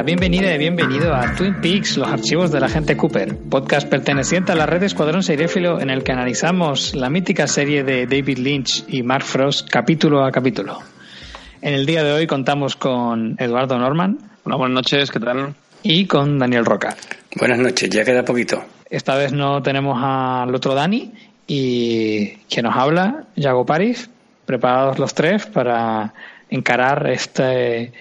Hola, bienvenida y bienvenido a Twin Peaks, los archivos de la gente Cooper, podcast perteneciente a la red Escuadrón Seriéfilo en el que analizamos la mítica serie de David Lynch y Mark Frost capítulo a capítulo. En el día de hoy contamos con Eduardo Norman. Hola, buenas noches, ¿qué tal? Y con Daniel Roca. Buenas noches, ya queda poquito. Esta vez no tenemos al otro Dani y quien nos habla, Yago París, preparados los tres para encarar este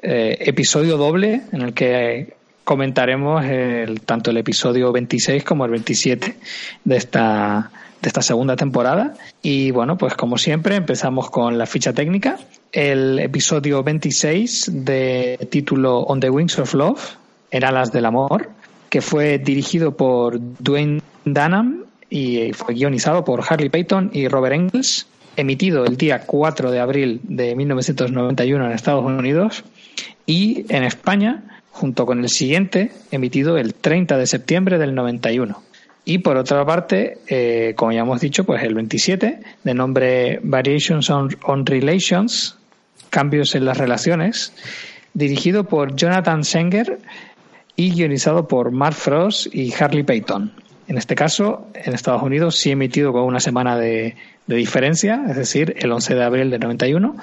eh, episodio doble en el que comentaremos el, tanto el episodio 26 como el 27 de esta, de esta segunda temporada. Y bueno, pues como siempre empezamos con la ficha técnica. El episodio 26 de título On the Wings of Love, En alas del amor, que fue dirigido por Dwayne Dunham y fue guionizado por Harley Payton y Robert Engels, emitido el día 4 de abril de 1991 en Estados Unidos y en España, junto con el siguiente, emitido el 30 de septiembre del 91. Y por otra parte, eh, como ya hemos dicho, pues el 27, de nombre Variations on, on Relations, Cambios en las Relaciones, dirigido por Jonathan Senger y guionizado por Mark Frost y Harley Payton. En este caso, en Estados Unidos sí emitido con una semana de, de diferencia, es decir, el 11 de abril del 91,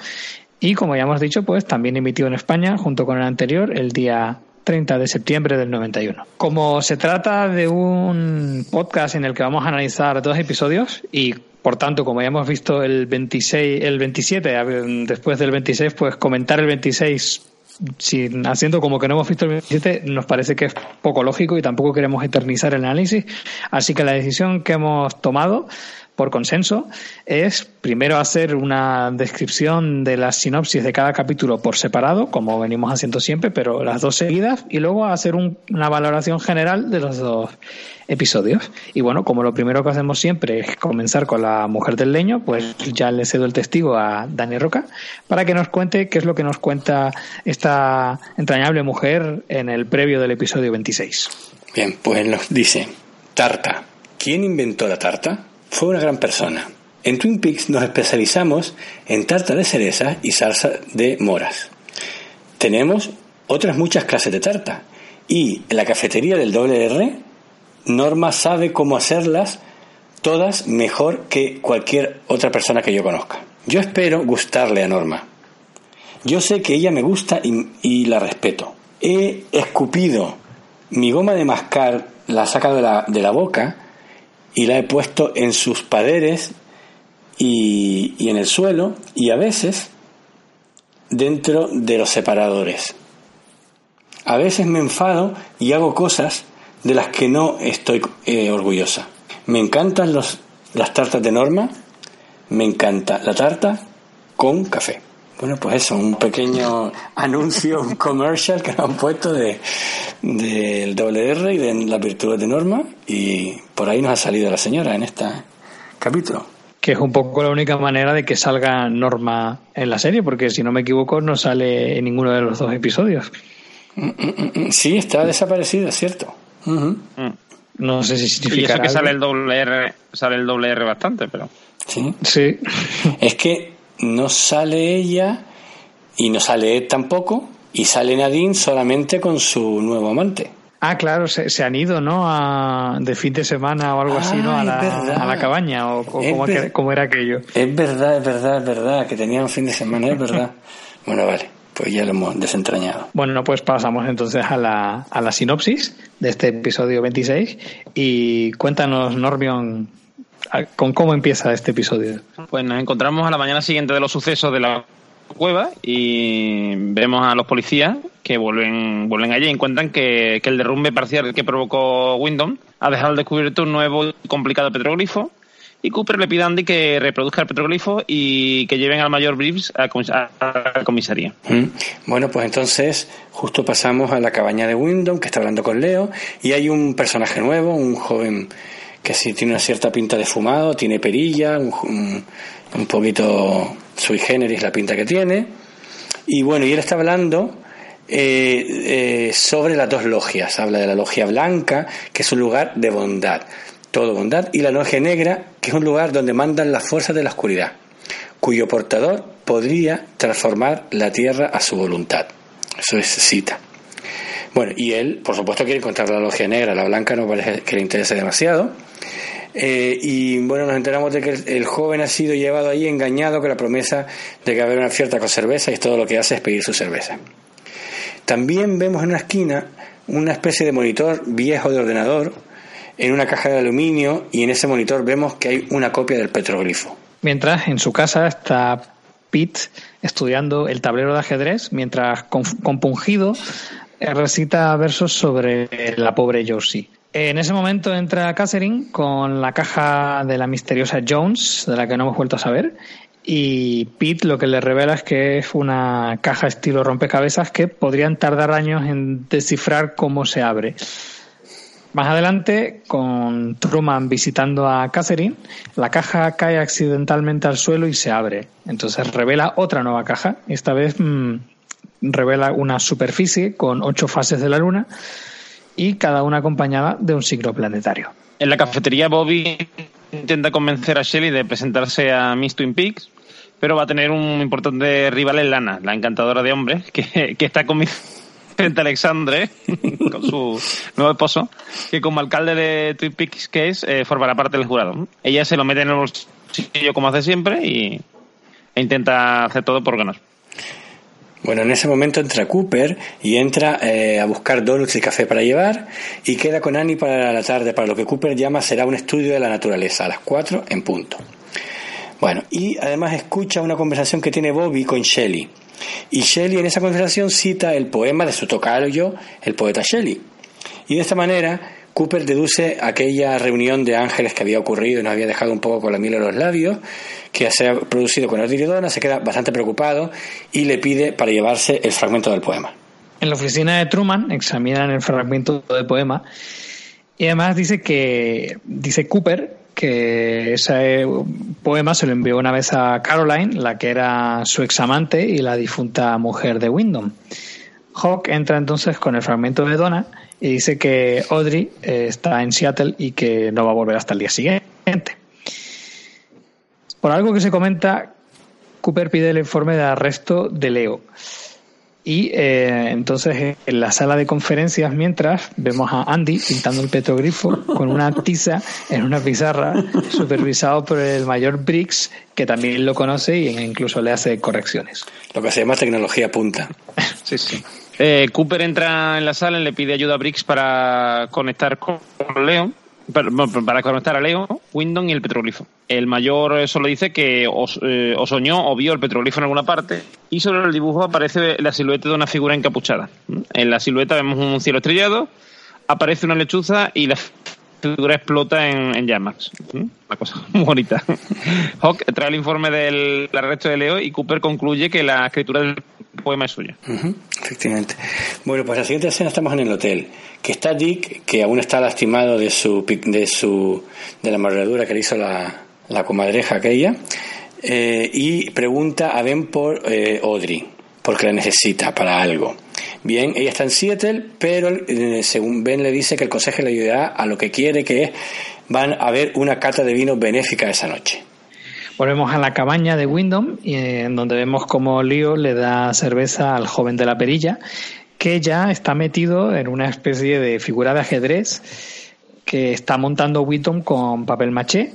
y como ya hemos dicho, pues también emitió en España, junto con el anterior, el día 30 de septiembre del 91. Como se trata de un podcast en el que vamos a analizar dos episodios y por tanto, como ya hemos visto el 26, el 27, después del 26, pues comentar el 26 sin, haciendo como que no hemos visto el 27 nos parece que es poco lógico y tampoco queremos eternizar el análisis. Así que la decisión que hemos tomado por consenso es primero hacer una descripción de la sinopsis de cada capítulo por separado, como venimos haciendo siempre, pero las dos seguidas, y luego hacer una valoración general de los dos episodios. Y bueno, como lo primero que hacemos siempre es comenzar con la mujer del leño, pues ya le cedo el testigo a Dani Roca para que nos cuente qué es lo que nos cuenta esta entrañable mujer en el previo del episodio 26. Bien, pues nos dice, tarta. ¿Quién inventó la tarta? Fue una gran persona. En Twin Peaks nos especializamos en tarta de cereza y salsa de moras. Tenemos otras muchas clases de tarta y en la cafetería del WR Norma sabe cómo hacerlas todas mejor que cualquier otra persona que yo conozca. Yo espero gustarle a Norma. Yo sé que ella me gusta y, y la respeto. He escupido mi goma de mascar, la he sacado de la, de la boca y la he puesto en sus paderes y, y en el suelo y a veces dentro de los separadores. A veces me enfado y hago cosas de las que no estoy eh, orgullosa. Me encantan los, las tartas de Norma, me encanta la tarta con café. Bueno, pues eso, un pequeño anuncio, un commercial que nos han puesto de del WR y de las virtudes de Norma y por ahí nos ha salido la señora en este capítulo. Que es un poco la única manera de que salga Norma en la serie, porque si no me equivoco no sale en ninguno de los dos episodios. Sí, está desaparecida, es cierto. No sé si significa. Y eso que sale el doble R, sale el doble R bastante, pero. Sí. Sí. Es que no sale ella y no sale Ed tampoco y sale Nadine solamente con su nuevo amante. Ah, claro, se, se han ido, ¿no? A, de fin de semana o algo así, ¿no? A la, a la cabaña o, o como, era aquello. Es verdad, es verdad, es verdad, que tenían fin de semana, es verdad. bueno, vale, pues ya lo hemos desentrañado. Bueno, pues pasamos entonces a la, a la sinopsis de este episodio 26 y cuéntanos, Normion, con cómo empieza este episodio. Pues nos encontramos a la mañana siguiente de los sucesos de la cueva y vemos a los policías que vuelven, vuelven allí y encuentran que, que el derrumbe parcial que provocó Wyndham ha dejado al descubierto un nuevo y complicado petroglifo y Cooper le pide a Andy que reproduzca el petroglifo y que lleven al mayor Briefs a, la comisaría. Mm. Bueno, pues entonces justo pasamos a la cabaña de Wyndham, que está hablando con Leo, y hay un personaje nuevo, un joven que sí tiene una cierta pinta de fumado, tiene perilla, un, un poquito sui generis la pinta que tiene. Y bueno, y él está hablando eh, eh, sobre las dos logias. Habla de la logia blanca, que es un lugar de bondad, todo bondad, y la logia negra, que es un lugar donde mandan las fuerzas de la oscuridad, cuyo portador podría transformar la tierra a su voluntad. Eso es cita. Bueno, y él, por supuesto, quiere encontrar la logia negra, la blanca no parece que le interese demasiado. Eh, y bueno, nos enteramos de que el, joven ha sido llevado allí engañado con la promesa de que haber una fiesta con cerveza y todo lo que hace es pedir su cerveza. También vemos en una esquina una especie de monitor viejo de ordenador en una caja de aluminio y en ese monitor vemos que hay una copia del petroglifo. Mientras en su casa está Pete estudiando el tablero de ajedrez mientras compungido recita versos sobre la pobre Josie. En ese momento entra Catherine con la caja de la misteriosa Jones, de la que no hemos vuelto a saber, y Pete lo que le revela es que es una caja estilo rompecabezas que podrían tardar años en descifrar cómo se abre. Más adelante, con Truman visitando a Catherine, la caja cae accidentalmente al suelo y se abre. Entonces revela otra nueva caja. Esta vez mm, revela una superficie con ocho fases de la Luna y cada una acompañada de un signo planetario. En la cafetería, Bobby intenta convencer a Shelly de presentarse a Miss Twin Peaks, pero va a tener un importante rival en Lana, la encantadora de hombres, que, está con frente Alexandre, con su nuevo esposo, que como alcalde de Twin Peaks que es, eh, formará parte del jurado. Ella se lo mete en el bolsillo como hace siempre y, e intenta hacer todo por ganar. Bueno, en ese momento entra Cooper y entra eh, a buscar donuts y café para llevar y queda con Annie para la tarde, para lo que Cooper llama será un estudio de la naturaleza, a las 4 en punto. Bueno, y además escucha una conversación que tiene Bobby con Shelley. Y Shelley en esa conversación cita el poema de su tocayo, el poeta Shelley. Y de esta manera Cooper deduce aquella reunión de ángeles que había ocurrido y nos había dejado un poco con la miel en los labios, que se ha producido con Dona, se queda bastante preocupado y le pide para llevarse el fragmento del poema. En la oficina de Truman examinan el fragmento del poema y además dice que dice Cooper que ese poema se lo envió una vez a Caroline, la que era su examante y la difunta mujer de Wyndham. Hawk entra entonces con el fragmento de Donna y dice que Audrey eh, está en Seattle y que no va a volver hasta el día siguiente. Por algo que se comenta, Cooper pide el informe de arresto de Leo. Y eh, entonces en la sala de conferencias, mientras vemos a Andy pintando el petrogrifo con una tiza en una pizarra, supervisado por el mayor Briggs, que también lo conoce y incluso le hace correcciones. Lo que se llama tecnología punta. sí, sí. Eh, Cooper entra en la sala y le pide ayuda a Briggs para conectar con Leo. Para, conectar a Leo, Windon y el petroglifo. El mayor eh, solo dice que os, eh, o soñó o vio el petroglifo en alguna parte y sobre el dibujo aparece la silueta de una figura encapuchada. En la silueta vemos un cielo estrellado, aparece una lechuza y la figura explota en, llamas. Una cosa muy bonita. Hawk trae el informe del arresto de Leo y Cooper concluye que la escritura del poema es suya. efectivamente. Bueno, pues la siguiente escena estamos en el hotel, que está Dick, que aún está lastimado de su de su de la mordedura que le hizo la, la comadreja aquella, eh, y pregunta a Ben por eh, Audrey, porque la necesita para algo. Bien, ella está en Seattle, pero eh, según Ben le dice que el consejo le ayudará a lo que quiere, que es van a haber una cata de vino benéfica esa noche. Volvemos a la cabaña de Wyndham, en donde vemos como Leo le da cerveza al joven de la perilla, que ya está metido en una especie de figura de ajedrez que está montando Wyndham con papel maché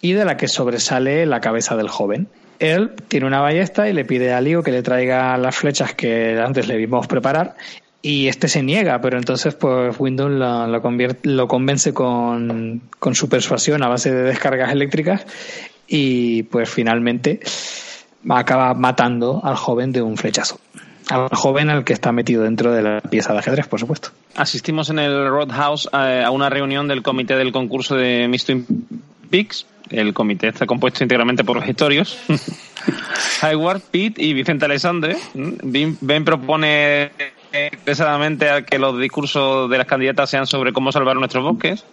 y de la que sobresale la cabeza del joven él tiene una ballesta y le pide a Leo que le traiga las flechas que antes le vimos preparar y este se niega, pero entonces pues Windows lo, lo convence con, su persuasión a base de descargas eléctricas y pues finalmente acaba matando al joven de un flechazo. Al joven al que está metido dentro de la pieza de ajedrez, por supuesto. Asistimos en el Roadhouse a, a una reunión del comité del concurso de Miss Peaks. El comité está compuesto íntegramente por los historios. Hayward, Pete y Vicente Alexandre. Ben, propone expresadamente a que los discursos de las candidatas sean sobre cómo salvar nuestros bosques.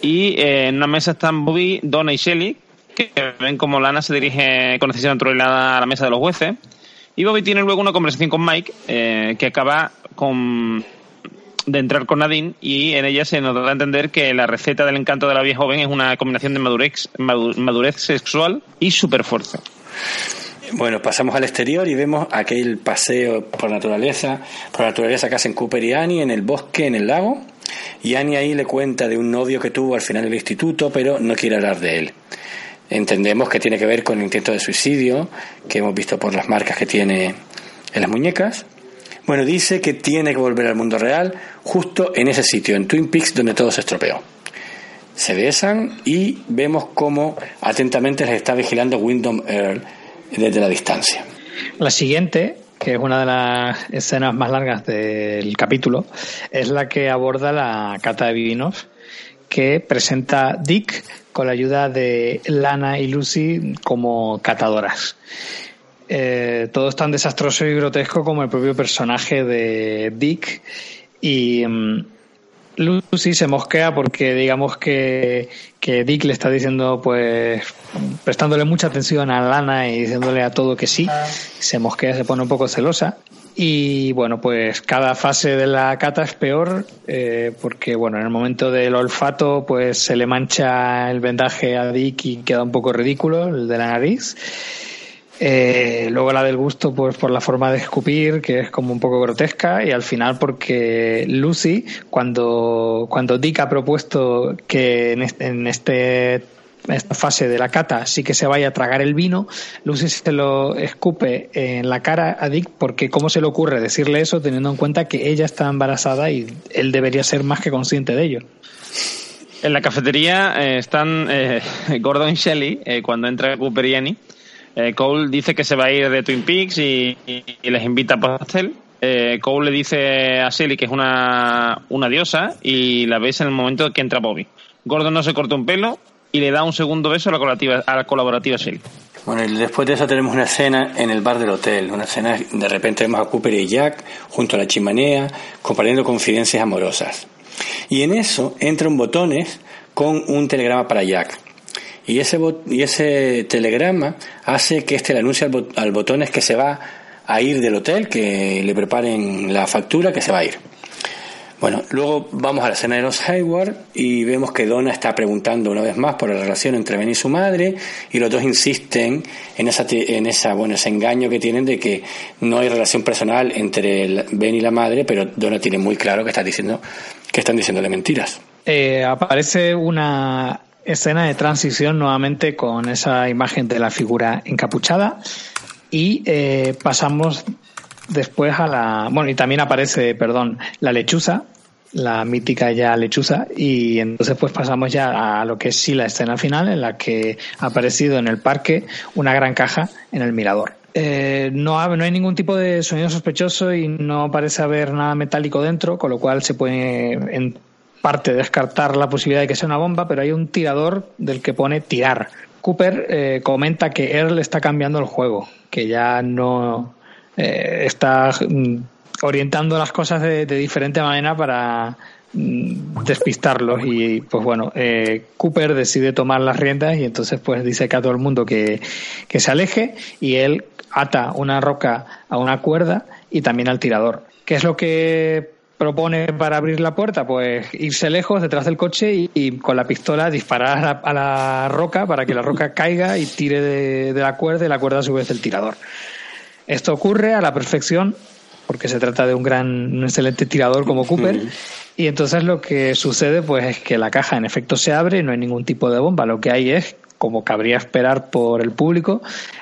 Y eh, en una mesa están Bobby, Donna y Shelley, que ven como Lana se dirige con decisión naturalidad a la mesa de los jueces. Y Bobby tiene luego una conversación con Mike eh, que acaba con de entrar con Nadine y en ella se nos da a entender que la receta del encanto de la vieja joven es una combinación de madurez, madurez sexual y superfuerza. Bueno, pasamos al exterior y vemos aquel paseo por naturaleza, por naturaleza que hacen Cooper y Annie en el bosque, en el lago. Y Annie ahí le cuenta de un novio que tuvo al final del instituto, pero no quiere hablar de él. Entendemos que tiene que ver con el intento de suicidio, que hemos visto por las marcas que tiene en las muñecas. Bueno, dice que tiene que volver al mundo real justo en ese sitio, en Twin Peaks, donde todo se estropeó. Se besan y vemos cómo atentamente les está vigilando Wyndham Earl desde la distancia. La siguiente, que es una de las escenas más largas del capítulo, es la que aborda la cata de vinos que presenta Dick con la ayuda de Lana y Lucy como catadoras. Eh, todo es tan desastroso y grotesco como el propio personaje de Dick. Y mm, Lucy se mosquea porque digamos que, que Dick le está diciendo pues prestándole mucha atención a Lana y diciéndole a todo que sí, se mosquea, se pone un poco celosa. Y bueno, pues cada fase de la cata es peor eh, porque bueno, en el momento del olfato pues se le mancha el vendaje a Dick y queda un poco ridículo el de la nariz eh, luego la del gusto, pues por la forma de escupir, que es como un poco grotesca, y al final porque Lucy, cuando, cuando Dick ha propuesto que en este, en este esta fase de la cata sí que se vaya a tragar el vino, Lucy se lo escupe en la cara a Dick porque cómo se le ocurre decirle eso teniendo en cuenta que ella está embarazada y él debería ser más que consciente de ello. En la cafetería eh, están eh, Gordon y Shelley eh, cuando entra Cooper y Annie eh, Cole dice que se va a ir de Twin Peaks y, les invita a pastel. Eh, Cole le dice a Shelly que es una, una diosa y la ves en el momento que entra Bobby. Gordon no se corta un pelo y le da un segundo beso a la colaborativa, a la colaborativa. Bueno, y después de eso tenemos una escena en el bar del hotel, una escena de repente vemos a Cooper y Jack junto a la chimenea compartiendo confidencias amorosas. Y en eso entra un botones con un telegrama para Jack. Y ese, y ese telegrama hace que este le anuncie al, bot al botones que se va a ir del hotel, que le preparen la factura, que se va a ir. Bueno, luego vamos a la escena de los Hayward y vemos que Donna está preguntando una vez más por la relación entre Ben y su madre y los dos insisten en esa, en esa bueno, ese engaño que tienen de que no hay relación personal entre Ben y la madre, pero Donna tiene muy claro que está diciendo que están diciéndole mentiras. Eh, aparece una escena de transición nuevamente con esa imagen de la figura encapuchada y eh, pasamos después a la bueno y también aparece perdón la lechuza la mítica ya lechuza y entonces pues pasamos ya a lo que es sí la escena final en la que ha aparecido en el parque una gran caja en el mirador. Eh, no, no hay ningún tipo de sonido sospechoso y no parece haber nada metálico dentro, con lo cual se puede parte descartar la posibilidad de que sea una bomba, pero hay un tirador del que pone tirar. Cooper eh, comenta que Earl está cambiando el juego, que ya no eh, está mm, orientando las cosas de, diferente manera para mm, despistarlos y pues bueno eh, Cooper decide tomar las riendas y entonces pues dice que a todo el mundo que, que se aleje y él ata una roca a una cuerda y también al tirador. ¿Qué es lo que propone para abrir la puerta? Pues irse lejos detrás del coche y, y con la pistola disparar a la, a la, roca para que la roca caiga y tire de, de, la cuerda y la cuerda a su vez del tirador. Esto ocurre a la perfección porque se trata de un gran, un excelente tirador como Cooper. Y entonces lo que sucede pues es que la caja en efecto se abre y no hay ningún tipo de bomba. Lo que hay es, como cabría esperar por el público,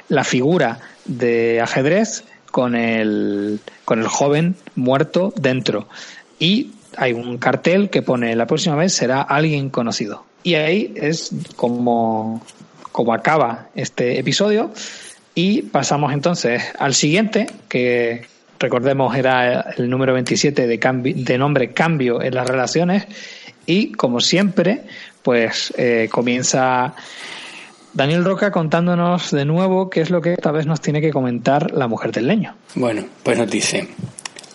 la figura de ajedrez con el, con el joven muerto dentro. Y hay un cartel que pone la próxima vez será alguien conocido. Y ahí es como, como acaba este episodio. Y pasamos entonces al siguiente, que recordemos era el número 27 de, de nombre Cambio en las relaciones. Y como siempre, pues eh, comienza Daniel Roca contándonos de nuevo qué es lo que esta vez nos tiene que comentar la mujer del leño. Bueno, pues nos dice,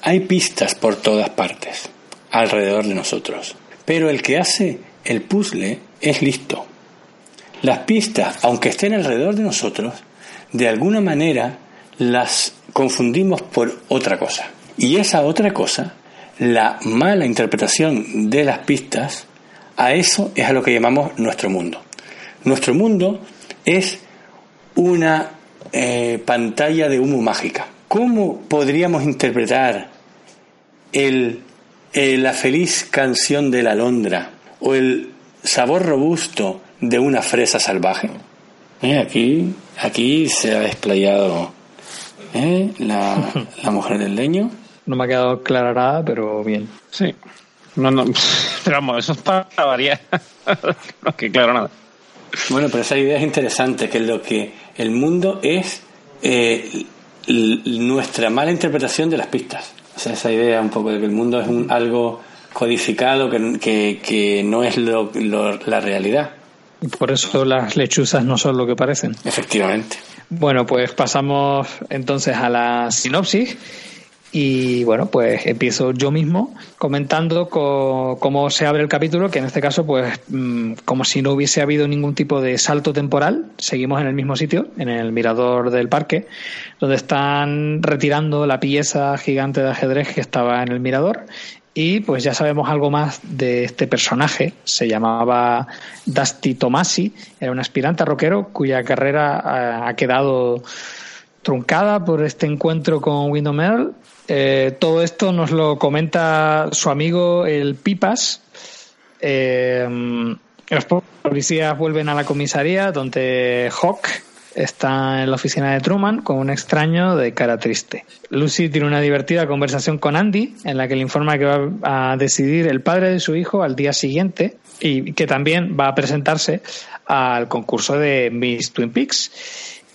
hay pistas por todas partes, alrededor de nosotros, pero el que hace el puzzle es listo. Las pistas, aunque estén alrededor de nosotros, de alguna manera las confundimos por otra cosa. Y esa otra cosa, la mala interpretación de las pistas, a eso es a lo que llamamos nuestro mundo. Nuestro mundo es una eh, pantalla de humo mágica. ¿Cómo podríamos interpretar el, eh, la feliz canción de la alondra o el sabor robusto de una fresa salvaje? Eh, aquí, aquí se ha desplayado la, la mujer del leño. No me ha quedado clara nada, pero bien. Sí. No, no, pero vamos, eso es para variar. no que claro nada. Bueno, pero esa idea es interesante, que lo que el mundo es eh, nuestra mala interpretación de las pistas. O sea, esa idea un poco de que el mundo es un, algo codificado que, que, no es lo, la realidad. Por eso las lechuzas no son lo que parecen. Efectivamente. Bueno, pues pasamos entonces a la sinopsis y bueno, pues empiezo yo mismo comentando cómo se abre el capítulo, que en este caso, pues mm, como si no hubiese habido ningún tipo de salto temporal, seguimos en el mismo sitio, en el mirador del parque, donde están retirando la pieza gigante de ajedrez que estaba en el mirador. Y pues ya sabemos algo más de este personaje. Se llamaba Dusty Tomasi, era un aspirante rockero cuya carrera ha quedado truncada por este encuentro con Windom Earl eh, todo esto nos lo comenta su amigo el Pipas. Eh, los policías vuelven a la comisaría donde Hawk está en la oficina de Truman con un extraño de cara triste. Lucy tiene una divertida conversación con Andy en la que le informa que va a decidir el padre de su hijo al día siguiente y que también va a presentarse al concurso de Miss Twin Peaks.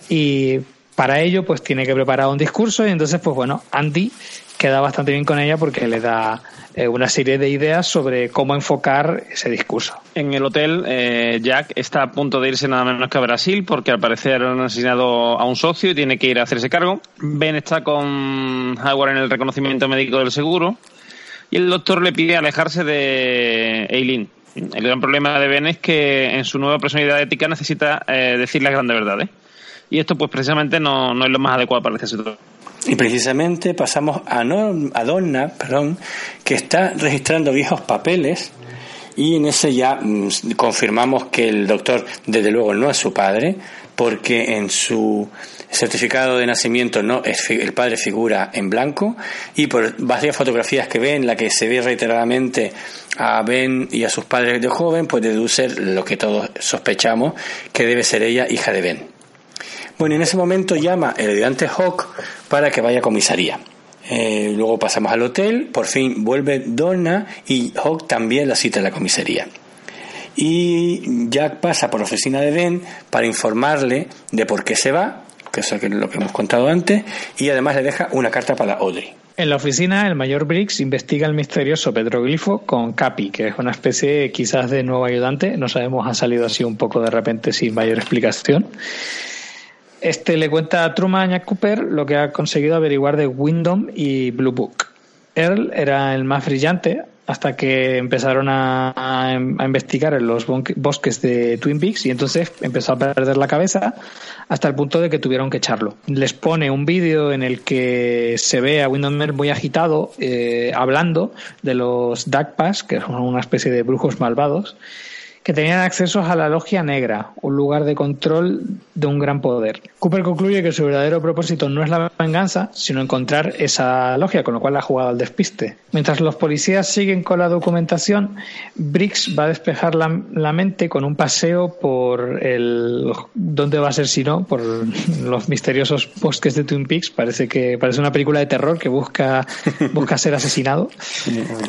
Y para ello, pues tiene que preparar un discurso y entonces, pues bueno, Andy queda bastante bien con ella porque le da eh, una serie de ideas sobre cómo enfocar ese discurso. En el hotel, eh, Jack está a punto de irse nada menos que a Brasil porque al parecer han asesinado a un socio y tiene que ir a hacerse cargo. Ben está con Howard en el reconocimiento médico del seguro y el doctor le pide alejarse de Eileen. El gran problema de Ben es que en su nueva personalidad ética necesita eh, decir las grandes verdades y esto pues precisamente no, no es lo más adecuado para esta situación. Y precisamente pasamos a, a Donna, perdón, que está registrando viejos papeles y en ese ya mm, confirmamos que el doctor desde luego no es su padre porque en su certificado de nacimiento no es el padre figura en blanco y por varias fotografías que ven, la que se ve reiteradamente a Ben y a sus padres de joven, pues deduce lo que todos sospechamos que debe ser ella hija de Ben. Bueno, en ese momento llama el ayudante Hawk para que vaya a comisaría. Eh, luego pasamos al hotel, por fin vuelve Donna y Hawk también la cita en la comisaría. Y Jack pasa por la oficina de Ben para informarle de por qué se va, que es lo que hemos contado antes, y además le deja una carta para Audrey. En la oficina, el mayor Briggs investiga el misterioso petroglifo con Capi, que es una especie quizás de nuevo ayudante. No sabemos, ha salido así un poco de repente sin mayor explicación. Este le cuenta a Truman y a Cooper lo que ha conseguido averiguar de Wyndham y Blue Book. Earl era el más brillante hasta que empezaron a, investigar en los bosques de Twin Peaks y entonces empezó a perder la cabeza hasta el punto de que tuvieron que echarlo. Les pone un vídeo en el que se ve a Wyndham muy agitado eh, hablando de los Pass, que son una especie de brujos malvados, que tenían acceso a la Logia Negra, un lugar de control de un gran poder. Cooper concluye que su verdadero propósito no es la venganza, sino encontrar esa logia, con lo cual ha jugado al despiste. Mientras los policías siguen con la documentación, Briggs va a despejar la, mente con un paseo por el... ¿Dónde va a ser si no? Por los misteriosos bosques de Twin Peaks. Parece que parece una película de terror que busca, busca ser asesinado.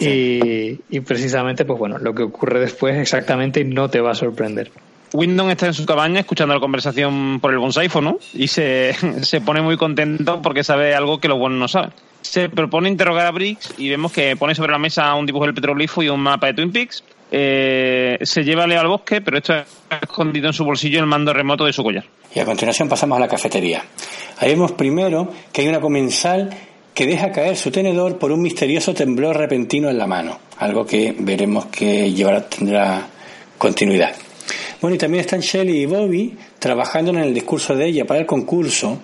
Y, y precisamente, pues bueno, lo que ocurre después exactamente no te va a sorprender. Wyndon está en su cabaña escuchando la conversación por el bonsáifono y se, se pone muy contento porque sabe algo que los buenos no saben. Se propone interrogar a Briggs y vemos que pone sobre la mesa un dibujo del petroglifo y un mapa de Twin Peaks. Eh, se lleva a Leo al bosque, pero esto es escondido en su bolsillo el mando remoto de su collar. Y a continuación pasamos a la cafetería. Ahí vemos primero que hay una comensal que deja caer su tenedor por un misterioso temblor repentino en la mano, algo que veremos que llevará, tendrá continuidad. Bueno, y también están Shelly y Bobby trabajando en el discurso de ella para el concurso,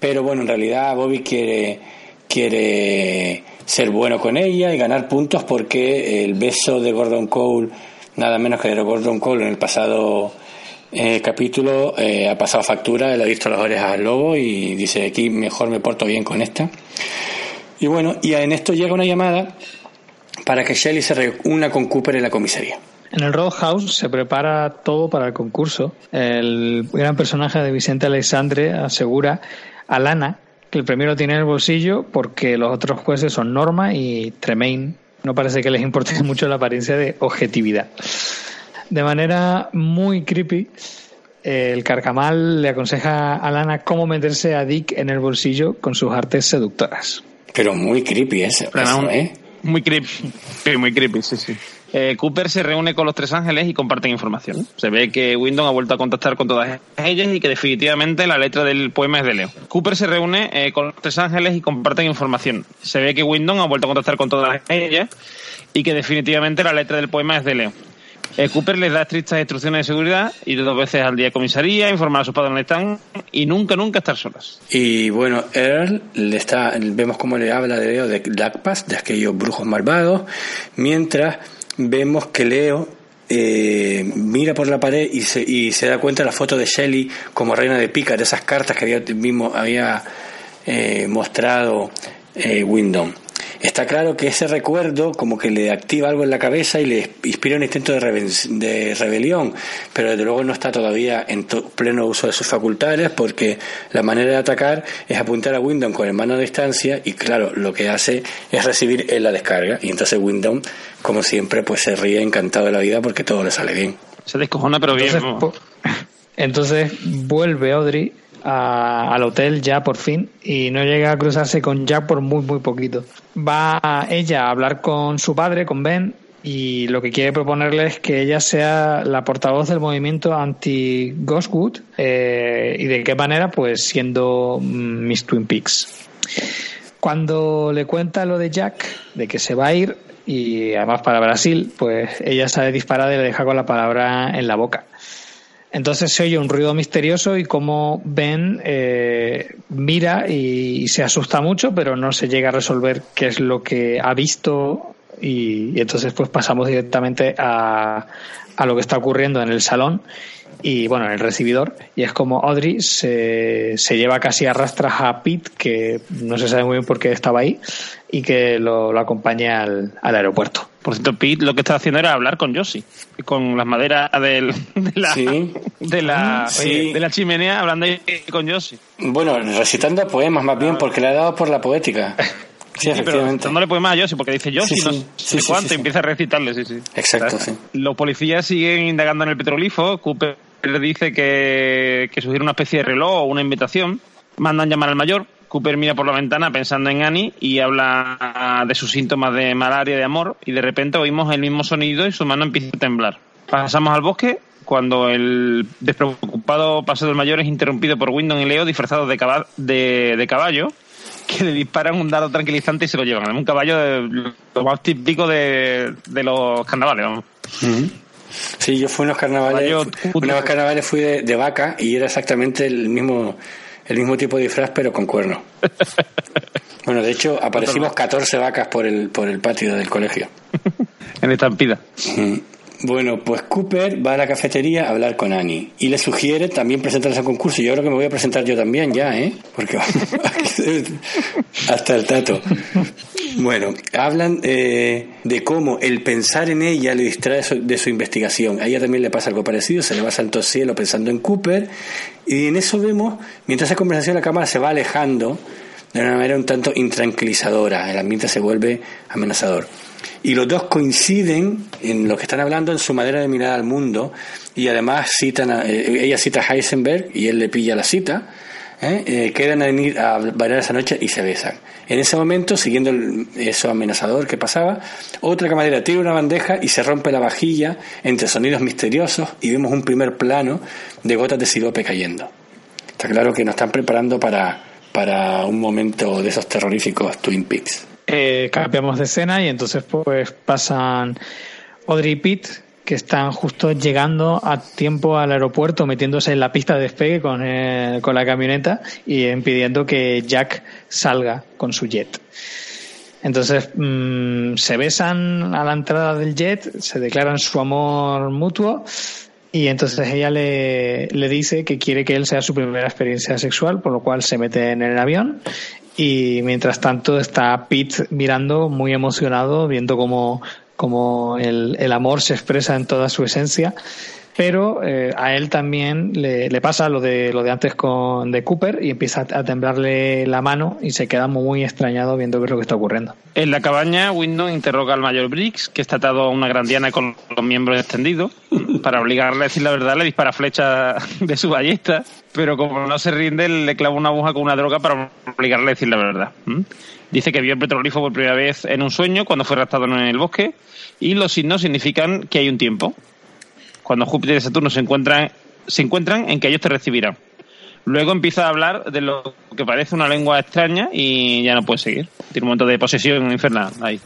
pero bueno, en realidad Bobby quiere, quiere ser bueno con ella y ganar puntos porque el beso de Gordon Cole, nada menos que de Gordon Cole en el pasado eh, capítulo, ha pasado factura, le ha visto las orejas al lobo y dice aquí mejor me porto bien con esta. Y bueno, y en esto llega una llamada para que Shelly se reúna con Cooper en la comisaría. En el Roadhouse se prepara todo para el concurso. El gran personaje de Vicente Alexandre asegura a Lana que el premio lo tiene en el bolsillo porque los otros jueces son Norma y Tremaine. No parece que les importe mucho la apariencia de objetividad. De manera muy creepy, el carcamal le aconseja a Lana cómo meterse a Dick en el bolsillo con sus artes seductoras. Pero muy creepy ese, eso, ¿eh? Muy creepy, sí, muy creepy, sí, sí. Eh, Cooper se reúne con los tres ángeles y comparten información. Se ve que Wyndon ha vuelto a contactar con todas ellas y que definitivamente la letra del poema es de Leo. Cooper se reúne eh, con los tres ángeles y comparten información. Se ve que Wyndon ha vuelto a contactar con todas ellas y que definitivamente la letra del poema es de Leo. Eh, Cooper les da estrictas instrucciones de seguridad, ir dos veces al día a comisaría, informar a sus padres dónde están y nunca, nunca estar solas. Y bueno, Earl le está, vemos cómo le habla de Leo de Black Pass, de aquellos brujos malvados, mientras vemos que Leo eh, mira por la pared y se, y se da cuenta de la foto de Shelley como reina de pica, de esas cartas que había, mismo había eh, mostrado eh. Está claro que ese recuerdo como que le activa algo en la cabeza y le inspira un instinto de, de rebelión, pero desde luego no está todavía en pleno uso de sus facultades porque la manera de atacar es apuntar a Wyndham con el mano a distancia y claro, lo que hace es recibir en la descarga y entonces Wyndham, como siempre, pues se ríe encantado de la vida porque todo le sale bien. Se descojona pero bien. Entonces, entonces vuelve Audrey al hotel ya por fin y no llega a cruzarse con Jack por muy muy poquito. Va ella a hablar con su padre, con Ben, y lo que quiere proponerle es que ella sea la portavoz del movimiento anti-Ghostwood eh, y de qué manera, pues siendo mm, Miss Twin Peaks. Cuando le cuenta lo de Jack, de que se va a ir, y además para Brasil, pues ella sale disparada y le deja con la palabra en la boca. Entonces se oye un ruido misterioso y como Ben eh, mira y, se asusta mucho, pero no se llega a resolver qué es lo que ha visto y, entonces pues pasamos directamente a, a, lo que está ocurriendo en el salón y bueno, en el recibidor y es como Audrey se, se lleva casi a rastras a Pete, que no se sabe muy bien por qué estaba ahí y que lo, lo acompaña al, al aeropuerto. Por cierto, Pete lo que estaba haciendo era hablar con Josie, con las maderas del, de, la, de, la, de la chimenea, hablando con Josie. Bueno, recitando poemas más bien, porque le ha dado por la poética. Sí, efectivamente. le poemas a Josie, porque dice Josie, no sé cuánto, y empieza a recitarle, sí, sí. Exacto, sí. Los policías siguen indagando en el petrolifo, Cooper le dice que, que sugiere una especie de reloj o una invitación, mandan llamar al mayor, Cooper mira por la ventana pensando en Annie y habla de sus síntomas de malaria, de amor, y de repente oímos el mismo sonido y su mano empieza a temblar. Pasamos al bosque cuando el despreocupado paseo del mayor es interrumpido por Windon y Leo disfrazados de, caballo, de, caballo que le disparan un dado tranquilizante y se lo llevan. Un caballo de, lo más típico de, los carnavales. Sí, yo fui a unos carnavales, unos carnavales fui de, de, vaca y era exactamente el mismo el mismo tipo de disfraz, pero con cuernos. bueno, de hecho, aparecimos 14 vacas por el, por el patio del colegio. en estampida. Bueno, pues Cooper va a la cafetería a hablar con Annie y le sugiere también presentarse al concurso. Yo creo que me voy a presentar yo también ya, ¿eh? Porque hasta el tato. Bueno, hablan eh, de cómo el pensar en ella le distrae de su investigación. A ella también le pasa algo parecido, se le va santo cielo pensando en Cooper y en eso vemos, mientras esa conversación la cámara se va alejando, de una manera un tanto intranquilizadora, el ambiente se vuelve amenazador. Y los dos coinciden en lo que están hablando, en su manera de mirar al mundo, y además citan eh, ella cita a Heisenberg y él le pilla la cita, ¿eh? Eh, quedan a venir a bailar esa noche y se besan. En ese momento, siguiendo eso amenazador que pasaba, otra camarera tira una bandeja y se rompe la vajilla entre sonidos misteriosos y vemos un primer plano de gotas de sirope cayendo. Está claro que nos están preparando para, para un momento de esos terroríficos Twin Peaks. Eh, cambiamos de escena y entonces pues pasan Audrey y Pete que están justo llegando a tiempo al aeropuerto, metiéndose en la pista de despegue con, con la camioneta y impidiendo que Jack salga con su jet. Entonces mm, se besan a la entrada del jet, se declaran su amor mutuo y entonces ella le, le dice que quiere que él sea su primera experiencia sexual, por lo cual se mete en el avión. Y mientras tanto está Pete mirando muy emocionado, viendo cómo como el, el amor se expresa en toda su esencia pero eh, a él también le, pasa lo de lo de antes con de Cooper y empieza a temblarle la mano y se queda muy extrañado viendo lo que está ocurriendo. En la cabaña, Windon interroga al mayor Briggs, que está atado a una gran diana con los miembros extendidos. Para obligarle a decir la verdad, le dispara flecha de su ballesta, pero como no se rinde, le clava una aguja con una droga para obligarle a decir la verdad. Dice que vio el petrolífero por primera vez en un sueño cuando fue raptado en el bosque y los signos significan que hay un tiempo cuando Júpiter y Saturno se encuentran, se encuentran en que ellos te recibirán. Luego empieza a hablar de lo que parece una lengua extraña y ya no puede seguir. Tiene un momento de posesión infernal ahí.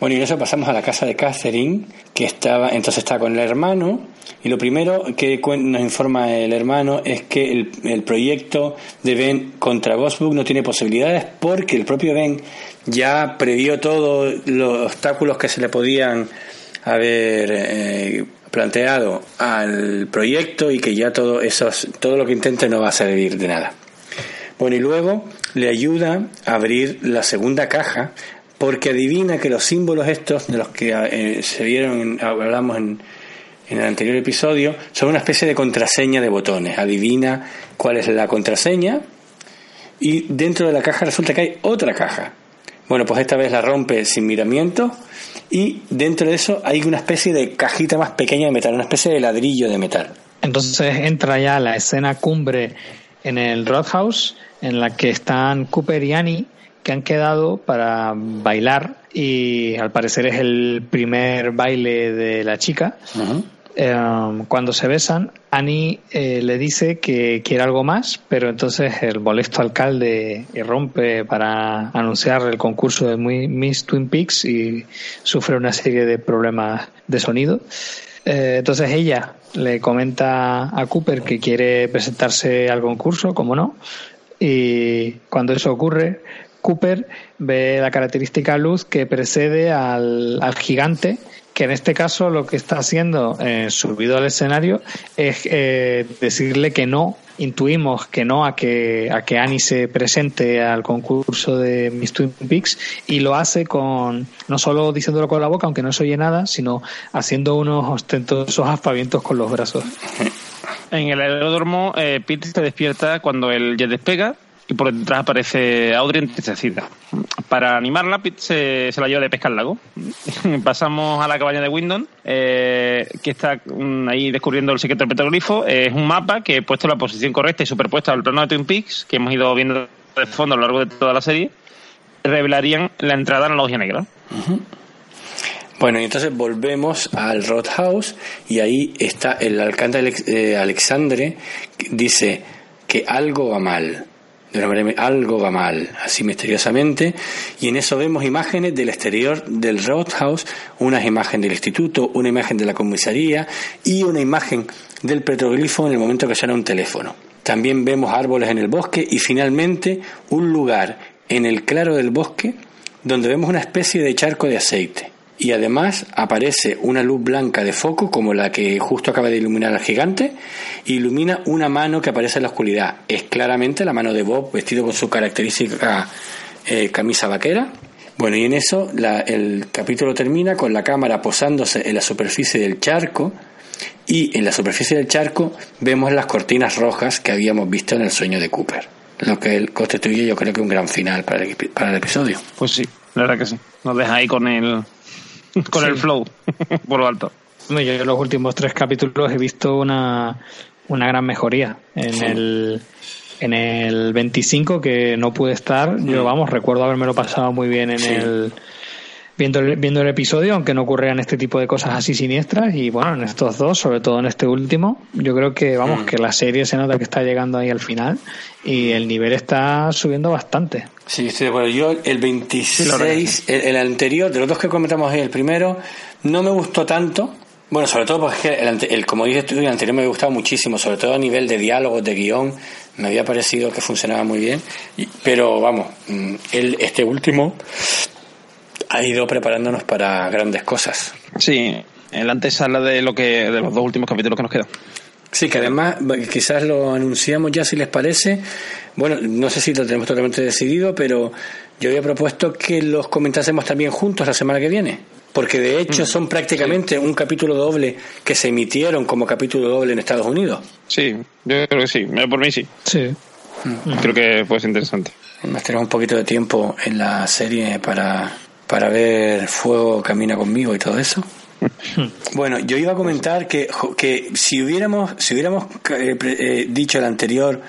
Bueno, y eso pasamos a la casa de Catherine, que estaba, entonces está con el hermano, y lo primero que nos informa el hermano es que el, el proyecto de Ben contra Gosbook no tiene posibilidades porque el propio Ben ya previó todos los obstáculos que se le podían haber eh, planteado al proyecto y que ya todo, esos, todo lo que intente no va a servir de nada. Bueno, y luego le ayuda a abrir la segunda caja porque adivina que los símbolos estos de los que eh, se vieron, hablamos en, en el anterior episodio, son una especie de contraseña de botones. Adivina cuál es la contraseña y dentro de la caja resulta que hay otra caja. Bueno, pues esta vez la rompe sin miramiento y dentro de eso hay una especie de cajita más pequeña de metal, una especie de ladrillo de metal. Entonces entra ya la escena cumbre en el Roadhouse, en la que están Cooper y Annie, que han quedado para bailar y al parecer es el primer baile de la chica. Em, cuando se besan, Annie eh, le dice que quiere algo más, pero entonces el molesto alcalde irrumpe para anunciar el concurso de Miss Twin Peaks y sufre una serie de problemas de sonido. Eh, entonces ella le comenta a Cooper que quiere presentarse al concurso, como no, y cuando eso ocurre, Cooper ve la característica luz que precede al, al gigante que en este caso lo que está haciendo eh, subido al escenario es eh, decirle que no, intuimos que no a que, a que Annie se presente al concurso de Miss Twin Peaks y lo hace con, no solo diciéndolo con la boca, aunque no se oye nada, sino haciendo unos ostentosos aspavientos con los brazos. En el aeródromo, eh, Pete se despierta cuando el jet despega y por detrás aparece Audrey entristecida. Para animarla, se, se, la lleva de pesca al lago. Pasamos a la cabaña de Windon, eh, que está mm, ahí descubriendo el secreto del petroglifo. es un mapa que, puesto en la posición correcta y superpuesto al plano de Twin Peaks, que hemos ido viendo de fondo a lo largo de toda la serie, revelarían la entrada a la logia negra. Bueno, y entonces volvemos al Roadhouse y ahí está el alcalde eh, Alexandre, que dice que algo va mal algo va mal, así misteriosamente, y en eso vemos imágenes del exterior del Roadhouse, una imagen del instituto, una imagen de la comisaría y una imagen del petroglifo en el momento que suena un teléfono. También vemos árboles en el bosque y finalmente un lugar en el claro del bosque donde vemos una especie de charco de aceite y además aparece una luz blanca de foco como la que justo acaba de iluminar al gigante ilumina una mano que aparece en la oscuridad. Es claramente la mano de Bob vestido con su característica eh, camisa vaquera. Bueno, y en eso el capítulo termina con la cámara posándose en la superficie del charco y en la superficie del charco vemos las cortinas rojas que habíamos visto en el sueño de Cooper. lo que constituye yo creo que un gran final para el, para el episodio. Pues sí, la verdad que sí. Nos deja ahí con el, con el flow por lo alto. Yo en los últimos tres capítulos he visto una, una gran mejoría. En el en el 25 que no pude estar, yo mm. vamos, recuerdo haberme lo pasado muy bien en el viendo el, viendo el episodio, aunque no ocurrieran este tipo de cosas así siniestras. Y bueno, en estos dos, sobre todo en este último, yo creo que, vamos, mm. que la serie se nota que está llegando ahí al final y el nivel está subiendo bastante. Sí, estoy de acuerdo. Yo, el 26, el, anterior, de los dos que comentamos ahí, el primero, no me gustó tanto. Bueno, sobre todo porque el, como dices tú, el anterior me gustaba muchísimo, sobre todo a nivel de diálogos, de guion, me había parecido que funcionaba muy bien. pero vamos, mm, el, este último ha ido preparándonos para grandes cosas. Sí, el antesala de lo que de los dos últimos capítulos que nos quedan. Sí, que además quizás lo anunciamos ya si les parece. Bueno, no sé si lo tenemos totalmente decidido, pero yo había propuesto que los comentásemos también juntos la semana que viene. Porque de hecho mm. son prácticamente un capítulo doble que se emitieron como capítulo doble en Estados Unidos. Sí, yo creo que sí. Por mí sí. Sí. Mm. Creo que fue interesante. Además tenemos un poquito de tiempo en la serie para para ver Fuego Camina conmigo y todo eso. Bueno, yo iba a comentar que, que si hubiéramos, si hubiéramos eh, eh, dicho el anterior,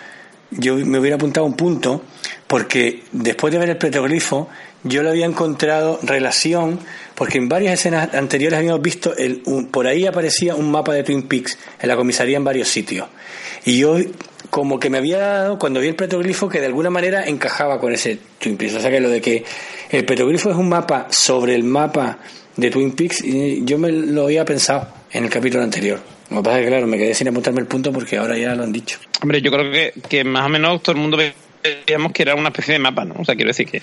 yo me hubiera apuntado un punto, porque después de ver el petroglifo, yo le había encontrado relación, porque en varias escenas anteriores habíamos visto, el, por ahí aparecía un mapa de Twin Peaks en la comisaría en varios sitios. Y yo como que me había dado, cuando vi el petroglifo, que de alguna manera encajaba con ese Twin Peaks. O sea que lo de que el petroglifo es un mapa sobre el mapa de Twin Peaks, y yo me lo había pensado en el capítulo anterior. Lo que pasa es que, claro, me quedé sin apuntarme el punto porque ahora ya lo han dicho. Hombre, yo creo que, que más o menos todo el mundo veíamos que era una especie de mapa, ¿no? O sea, quiero decir que.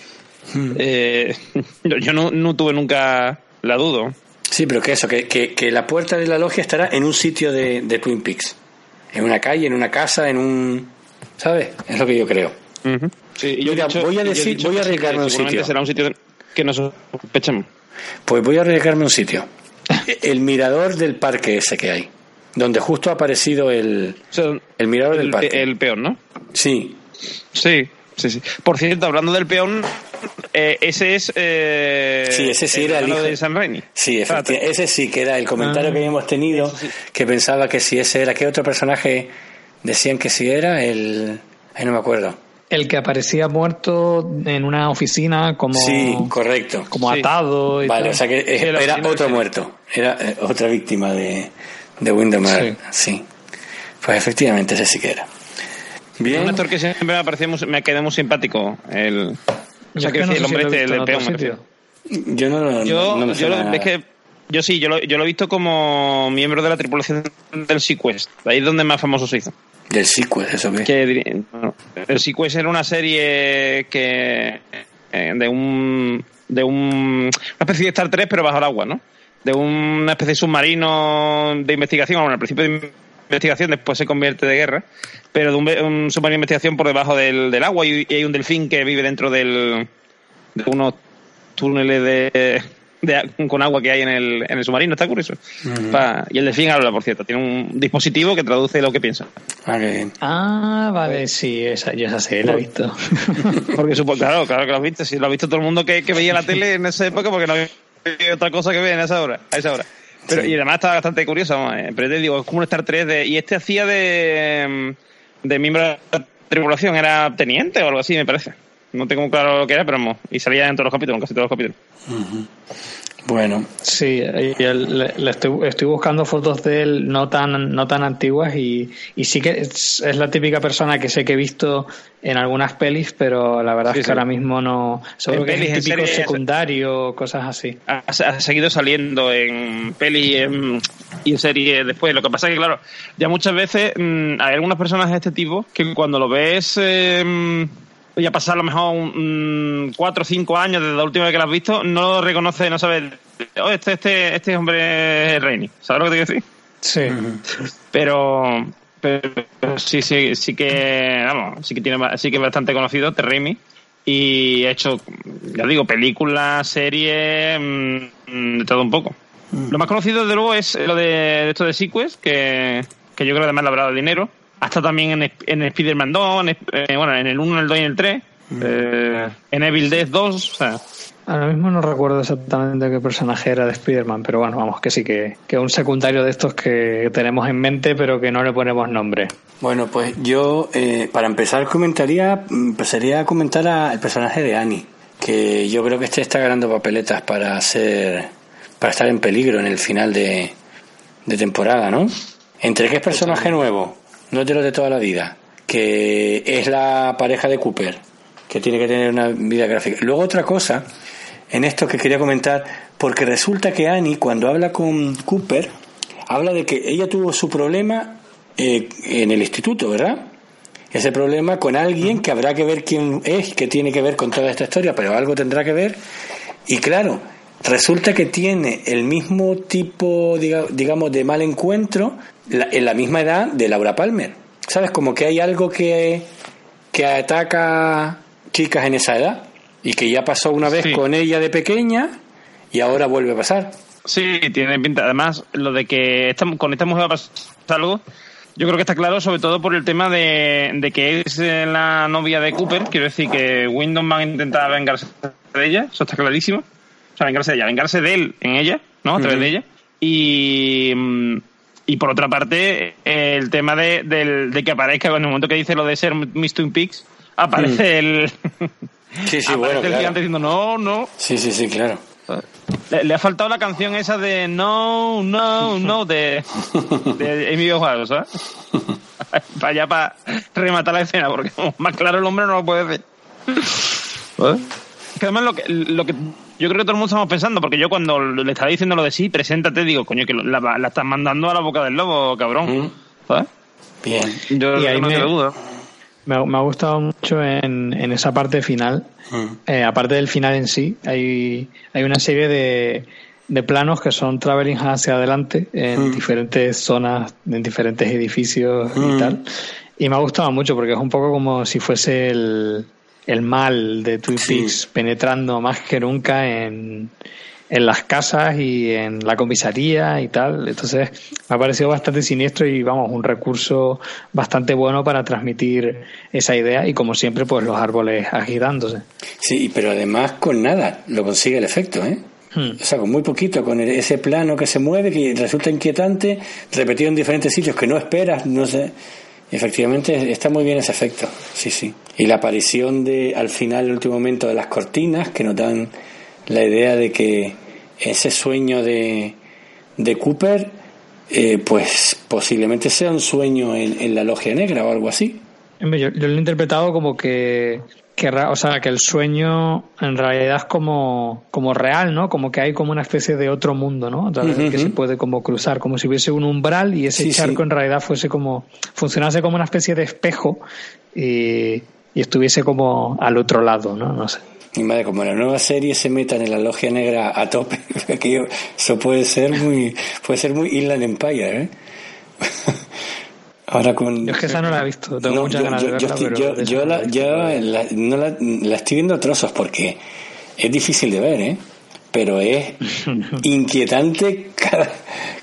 Hmm. Eh, yo no, no, tuve nunca la duda. Sí, pero que eso, que, que, la puerta de la logia estará en un sitio de, de Twin Peaks en una calle, en una casa, en un... ¿Sabes? Es lo que yo creo. sí, yo voy a decir, voy a arriesgarme un sitio. será un sitio que no sospechemos. Pues voy a arriesgarme un sitio. el mirador del parque ese que hay. Donde justo ha aparecido el, el mirador del parque. El peón, ¿no? Sí. Sí, sí, sí. Por cierto, hablando del peón, eh, ese es. Eh, sí, ese sí era el hijo de San Raimi. Sí, efectivamente. Ese sí que era el comentario ah. que habíamos tenido, que pensaba que si ese era. ¿Qué otro personaje decían que si era? El. Ahí no me acuerdo. El que aparecía muerto en una oficina como. Sí, correcto. Como atado. vale, o sea que era, otro muerto. Era eh, otra víctima de, de Windermere. Sí. Pues efectivamente ese sí que era. Bien. Un actor que siempre me parecía me quedó muy simpático. El, o sea, que el hombre este, el peón. Yo no, yo, no me yo es que yo sí, yo lo, yo lo he visto como miembro de la tripulación del Sequest. Ahí es donde más famoso se hizo. ¿Del Sequest? ¿Eso qué? Que, el Sequest era una serie que eh, de un de un, una especie de Star Trek pero bajo el agua, ¿no? De una especie de submarino de investigación, bueno, al principio de investigación, después se convierte de guerra, pero de un, submarino de investigación por debajo del, agua y, hay un delfín que vive dentro del, de unos túneles de, con agua que hay en el, en el submarino, está curioso. y el delfín habla, por cierto, tiene un dispositivo que traduce lo que piensa. Ah, ah vale, sí, esa, yo esa sí la he visto. porque supongo, claro, claro que lo has visto, sí, lo ha visto todo el mundo que, que veía la tele en esa época porque no había otra cosa que ver en esa hora, a esa hora. Pero, Y además está bastante curioso, eh, pero te digo, es como un Star 3 de, y este hacía de, de miembro de la tripulación, era teniente o algo así, me parece. No tengo claro lo que era, pero y salía en todos los capítulos, en casi todos los capítulos. Bueno. Sí, le, estoy, buscando fotos de él no tan, no tan antiguas y, y sí que es, la típica persona que sé que he visto en algunas pelis, pero la verdad es que ahora mismo no. Seguro que es típico secundario, cosas así. Ha, seguido saliendo en peli y en serie después. Lo que pasa es que, claro, ya muchas veces mm, hay algunas personas de este tipo que cuando lo ves. Eh, ya pasar a lo mejor un, cuatro o cinco años desde la última vez que lo has visto, no lo reconoce, no sabe, oh, este, este, este hombre es Reini, ¿sabes lo que te quiero decir? Sí. Pero, pero sí, sí, sí que, vamos, sí que tiene, sí que es bastante conocido, este Raimi, y ha hecho, ya digo, películas, series, mm, de todo un poco. Lo más conocido, desde luego, es lo de, esto de Sequest, que, que yo creo que además le habrá dado dinero hasta también en, en Spider-Man 2, en, eh, bueno, en el 1, el 2 y el 3, eh, en Evil Dead 2, o sea, Ahora mismo no recuerdo exactamente qué personaje era de Spider-Man, pero bueno, vamos, que sí, que, que un secundario de estos que tenemos en mente, pero que no le ponemos nombre. Bueno, pues yo, eh, para empezar, comentaría, empezaría a comentar al personaje de Annie, que yo creo que este está ganando papeletas para ser, para estar en peligro en el final de, de temporada, ¿no? Entre que es personaje nuevo, no es de lo de toda la vida, que es la pareja de Cooper, que tiene que tener una vida gráfica. Luego otra cosa, en esto que quería comentar, porque resulta que Annie, cuando habla con Cooper, habla de que ella tuvo su problema eh, en el instituto, ¿verdad? Ese problema con alguien que habrá que ver quién es, que tiene que ver con toda esta historia, pero algo tendrá que ver. Y claro, resulta que tiene el mismo tipo, diga- digamos, de mal encuentro la- en la misma edad de Laura Palmer. ¿Sabes? Como que hay algo que, que ataca chicas en esa edad y que ya pasó una vez Sí. con ella de pequeña y ahora vuelve a pasar. Sí, tiene pinta. Además, lo de que esta, con esta mujer va a pasar algo, yo creo que está claro, sobre todo por el tema de, de que es eh, la novia de Cooper. Quiero decir que Windows va a intentar vengarse de ella, eso está clarísimo. O sea, vengarse de ella, vengarse de él en ella, ¿no? A través de ella. Y, mm, y por otra parte, eh, el tema de, del- de que aparezca, en el momento que dice lo de ser Miss Twin Peaks, aparece el. Sí, sí, aparece bueno, el claro. gigante diciendo no, no. Sí, sí, sí, claro. Le, le ha faltado la canción esa de No, No, No de, de Amy Winehouse, ¿sabes? para allá, para rematar la escena, porque más claro el hombre no lo puede decir. Es que además lo que, lo que yo creo que todo el mundo estamos pensando, porque yo cuando le estaba diciendo lo de sí, preséntate, digo, coño, que la, la estás mandando a la boca del lobo, cabrón. Mm. ¿Sabes? Bien. Yo Y ahí no me- tengo duda. Me, ha- me ha gustado mucho en, en esa parte final, eh, aparte del final en sí, hay, hay una serie de, de planos que son traveling hacia adelante en diferentes zonas, en diferentes edificios y tal. Y me ha gustado mucho porque es un poco como si fuese el, el mal de Twin Sí. Peaks penetrando más que nunca en, en las casas y en la comisaría y tal. Entonces me ha parecido bastante siniestro y vamos, un recurso bastante bueno para transmitir esa idea y como siempre pues los árboles agitándose. Sí, pero además con nada lo consigue el efecto, ¿eh? Hmm. O sea, con muy poquito, con el- ese plano que se mueve, que resulta inquietante, repetido en diferentes sitios que no esperas, no sé. Efectivamente, está muy bien ese efecto, sí, sí. Y la aparición de, al final, el último momento de las cortinas, que nos dan la idea de que ese sueño de, de Cooper, eh, pues posiblemente sea un sueño en, en la logia negra o algo así. Yo, yo lo he interpretado como que, que o sea, que el sueño en realidad es como, como real, ¿no? Como que hay como una especie de otro mundo, ¿no? A través del que se puede como cruzar, como si hubiese un umbral y ese Sí, charco sí. en realidad fuese como, funcionase como una especie de espejo y, y estuviese como al otro lado, ¿no? No sé. Mi madre, como la nueva serie se metan en la logia negra a tope, aquello- eso puede ser muy, puede ser muy Inland Empire, ¿eh? Ahora con. Yo es que esa no la he visto, tengo No, muchas yo, ganas yo- de yo verla, estoy- pero yo- yo la yo la- no la, la estoy viendo a trozos porque es difícil de ver, ¿eh? Pero es inquietante cada,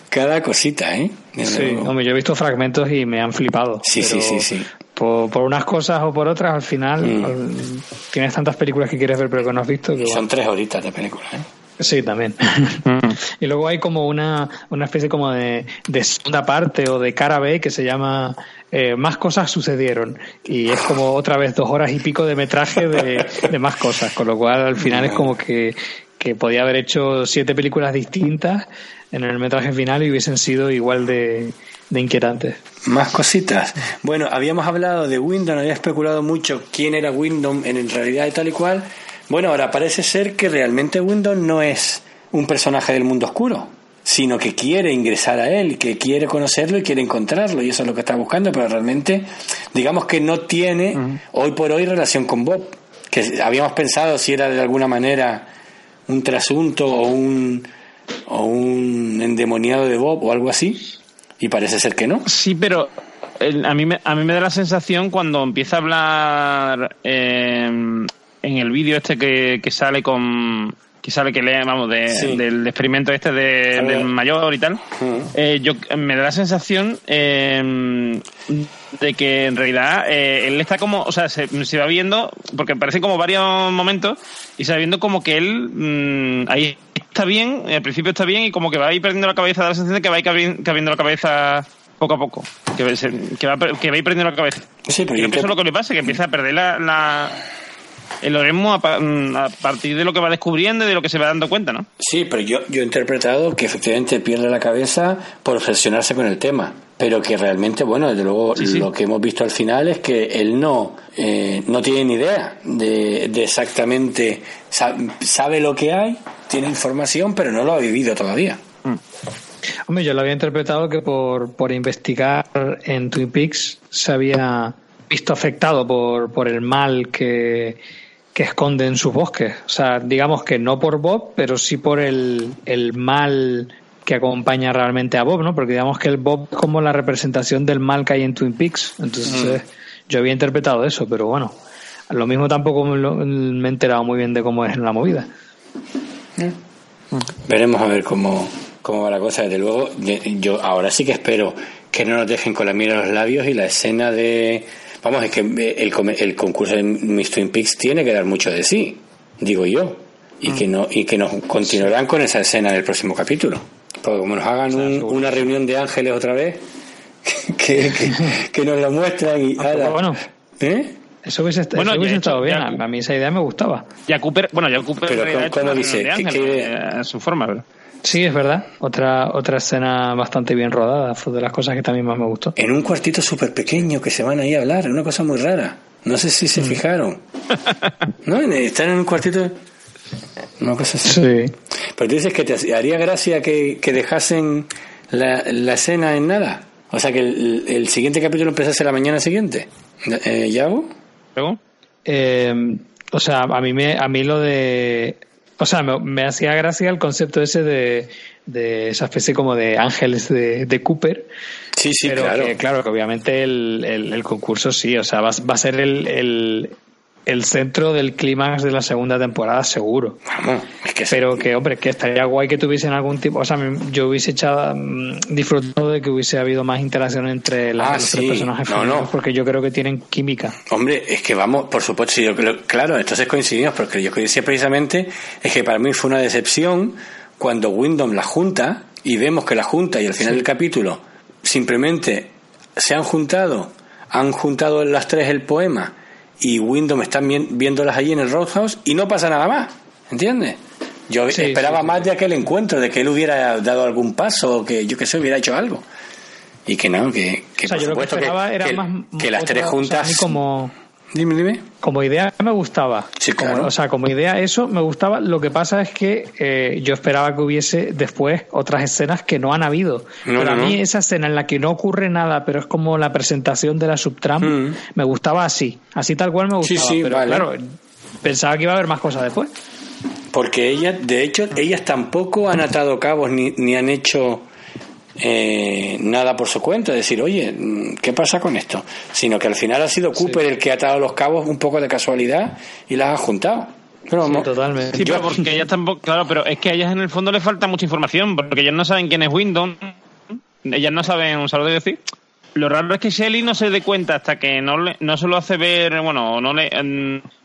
cada cosita, ¿eh? Sí, hombre, yo he visto fragmentos y me han flipado. Sí, sí, sí, sí. Por, por unas cosas o por otras, al final Mm. al- tienes tantas películas que quieres ver pero que no has visto que son tres horitas de película, ¿eh? Sí, también. y luego hay como una, una especie como de, de segunda parte o de cara B que se llama eh, Más cosas sucedieron. Y es como otra vez dos horas y pico de metraje de, de más cosas. Con lo cual al final es como que, que podía haber hecho siete películas distintas en el metraje final y hubiesen sido igual de, de inquietantes. Más cositas. Bueno, habíamos hablado de Wyndham, había especulado mucho quién era Wyndham en realidad y tal y cual. Bueno, ahora parece ser que realmente Wyndham no es un personaje del mundo oscuro, sino que quiere ingresar a él, que quiere conocerlo y quiere encontrarlo, y eso es lo que está buscando, pero realmente, digamos que no tiene hoy por hoy relación con Bob, que habíamos pensado si era de alguna manera un trasunto o un, o un endemoniado de Bob o algo así, y parece ser que no. Sí, pero el- a, mí me, a mí me da la sensación cuando empieza a hablar eh, en el vídeo este que, que sale con... Que sale que lee, vamos, del experimento este del mayor y tal, eh, yo me da la sensación eh, de que en realidad eh, él está como, o sea, se, va viendo, porque parece como varios momentos, y se va viendo como que él mm, ahí está bien, al principio está bien, y como que va a ir perdiendo la cabeza, da la sensación de que va a ir cabiendo la cabeza poco a poco, que, va, que va a ir perdiendo la cabeza. Sí, pero eso es lo que le pasa, que empieza a perder la el Oresmo mm, a, partir de lo que va descubriendo y de lo que se va dando cuenta, ¿no? Sí, pero yo, yo he interpretado que efectivamente pierde la cabeza por obsesionarse con el tema, pero que realmente, bueno, desde luego lo que hemos visto al final es que él no, eh, no tiene ni idea de, exactamente, sabe, lo que hay, tiene información, pero no lo ha vivido todavía. Mm. Hombre, yo lo había interpretado que por, por investigar en Twin Peaks se había visto afectado por, por el mal que, que esconde en sus bosques. O sea, digamos que no por Bob, pero sí por el, el mal que acompaña realmente a Bob, ¿no? Porque digamos que el Bob es como la representación del mal que hay en Twin Peaks. Entonces, yo había interpretado eso, pero bueno, lo mismo tampoco me, he enterado muy bien de cómo es la movida. Veremos a ver cómo, cómo va la cosa. Desde luego, yo ahora sí que espero que no nos dejen con la mira en los labios y la escena de Vamos, es que el, el concurso de Miss Twin Peaks tiene que dar mucho de sí, digo yo, y que no y que nos continuarán con esa escena en el próximo capítulo. Porque como nos hagan una reunión de ángeles otra vez, que, que, nos la muestran y... Ah, bueno, ¿Eh? Eso hubiese, bueno, eso hubiese estado bien. a mí esa idea me gustaba. Ya Cooper, bueno, ya Cooper. Pero ¿cómo, dice? De eh, a su forma, ¿verdad? Sí, es verdad. Otra, otra escena bastante bien rodada, fue de las cosas que también más me gustó. En un cuartito súper pequeño que se van ahí a hablar, una cosa muy rara. No sé si se mm. fijaron. ¿No? Están en un cuartito. Una cosa así. Sí. Pero tú dices que te haría gracia que, que dejasen la, la, escena en nada. O sea, que el, el siguiente capítulo empezase la mañana siguiente. Eh, ¿Yago? Eh, o sea, a mí, me, a mí lo de o sea, me, hacía gracia el concepto ese de, de, esa especie como de ángeles de, de Cooper. Sí, sí, pero claro. Que, claro, que obviamente el, el, concurso sí, o sea, va, va a ser el, el, el centro del clímax de la segunda temporada, seguro. Vamos, es que Pero que, hombre, que estaría guay que tuviesen algún tipo. O sea, yo hubiese echado, mm, disfrutado de que hubiese habido más interacción entre las, ah, los tres personajes no, porque yo creo que tienen química. Hombre, es que vamos, por supuesto, yo creo, claro, entonces coincidimos, porque yo decía precisamente es que para mí fue una decepción cuando Wyndham la junta y vemos que la junta y al final del capítulo simplemente se han juntado, han juntado las tres el poema y Windows están viéndolas allí en el Roadhouse y no pasa nada más, ¿entiendes? Yo esperaba más de aquel encuentro, de que él hubiera dado algún paso o que yo que sé, hubiera hecho algo. Y que no, que, que por supuesto que, que, las tres juntas... como Dime, dime. Como idea me gustaba. Sí, claro. o sea, como idea eso me gustaba. Lo que pasa es que eh, yo esperaba que hubiese después otras escenas que no han habido. pero a mí esa escena en la que no ocurre nada, pero es como la presentación de la subtrama, mm. me gustaba así. Así tal cual me gustaba. Sí, sí, pero claro, pensaba que iba a haber más cosas después. Porque ellas, de hecho, ellas tampoco han atado cabos ni, ni han hecho eh, nada por su cuenta, decir, oye, ¿qué pasa con esto? Sino que al final ha sido Cooper el que ha atado los cabos un poco de casualidad y las ha juntado. Pero, sí, totalmente. Sí, pero porque ellas tampoco, claro, pero es que a ellas en el fondo les falta mucha información, porque ellas no saben quién es Windows, ellas no saben, un saludo decir. Lo raro es que Shelly no se dé cuenta hasta que no, le, no se lo hace ver, bueno, no le,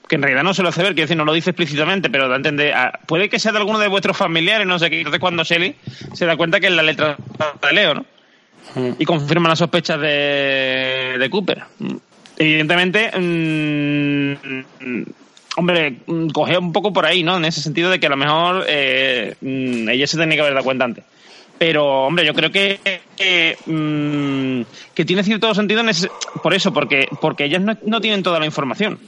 que en realidad no se lo hace ver, quiero decir, no lo dice explícitamente, pero da entender, ah, puede que sea de alguno de vuestros familiares, no sé qué, entonces cuando Shelly se da cuenta que es la letra de Leo, ¿no? Mm. Y confirma las sospechas de, de Cooper. Evidentemente, mm, hombre, coge un poco por ahí, ¿no? En ese sentido de que a lo mejor eh, mm, ella se tenía que haber dado cuenta antes. Pero, hombre, yo creo que, que, tiene cierto sentido en ese, por eso, porque, porque ellas no, no tienen toda la información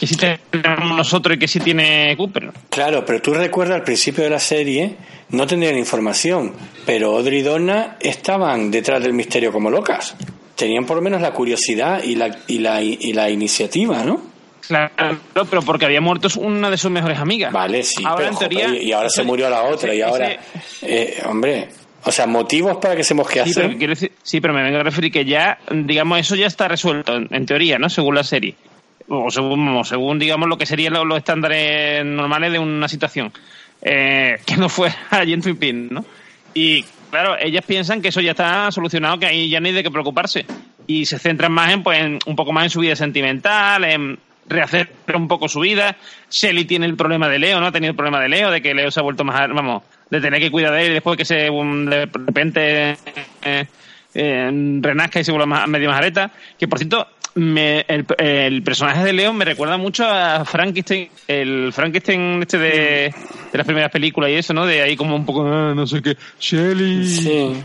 que sí tenemos nosotros y que sí tiene Cooper. Claro, pero tú recuerdas al principio de la serie, no tenían información, pero Audrey y Donna estaban detrás del misterio como locas. Tenían por lo menos la curiosidad y la, y la, y la iniciativa, ¿no? Claro, pero porque había muerto una de sus mejores amigas. Vale, sí, pero, y ahora se murió la otra, y ahora, eh, hombre, o sea, motivos para que se mosquease. Sí, pero, sí, pero me vengo a referir que ya, digamos, eso ya está resuelto, en teoría, ¿no? Según la serie o según, según digamos lo que serían los, estándares normales de una situación. eh, que no fue allí en Twin ¿no? Y claro, ellas piensan que eso ya está solucionado, que ahí ya no hay de qué preocuparse. Y se centran más en, pues, un poco más en su vida sentimental, en rehacer un poco su vida. Shelly tiene el problema de Leo, ¿no? Ha tenido el problema de Leo, de que Leo se ha vuelto más, vamos, de tener que cuidar de él y después que se de repente eh, eh, renazca y se vuelva medio majareta. Que por cierto, me, el, personaje de León me recuerda mucho a Frankenstein, el Frankenstein este de, de las primeras películas y eso, ¿no? De ahí como un poco, ah, no sé qué, Shelly. Sí,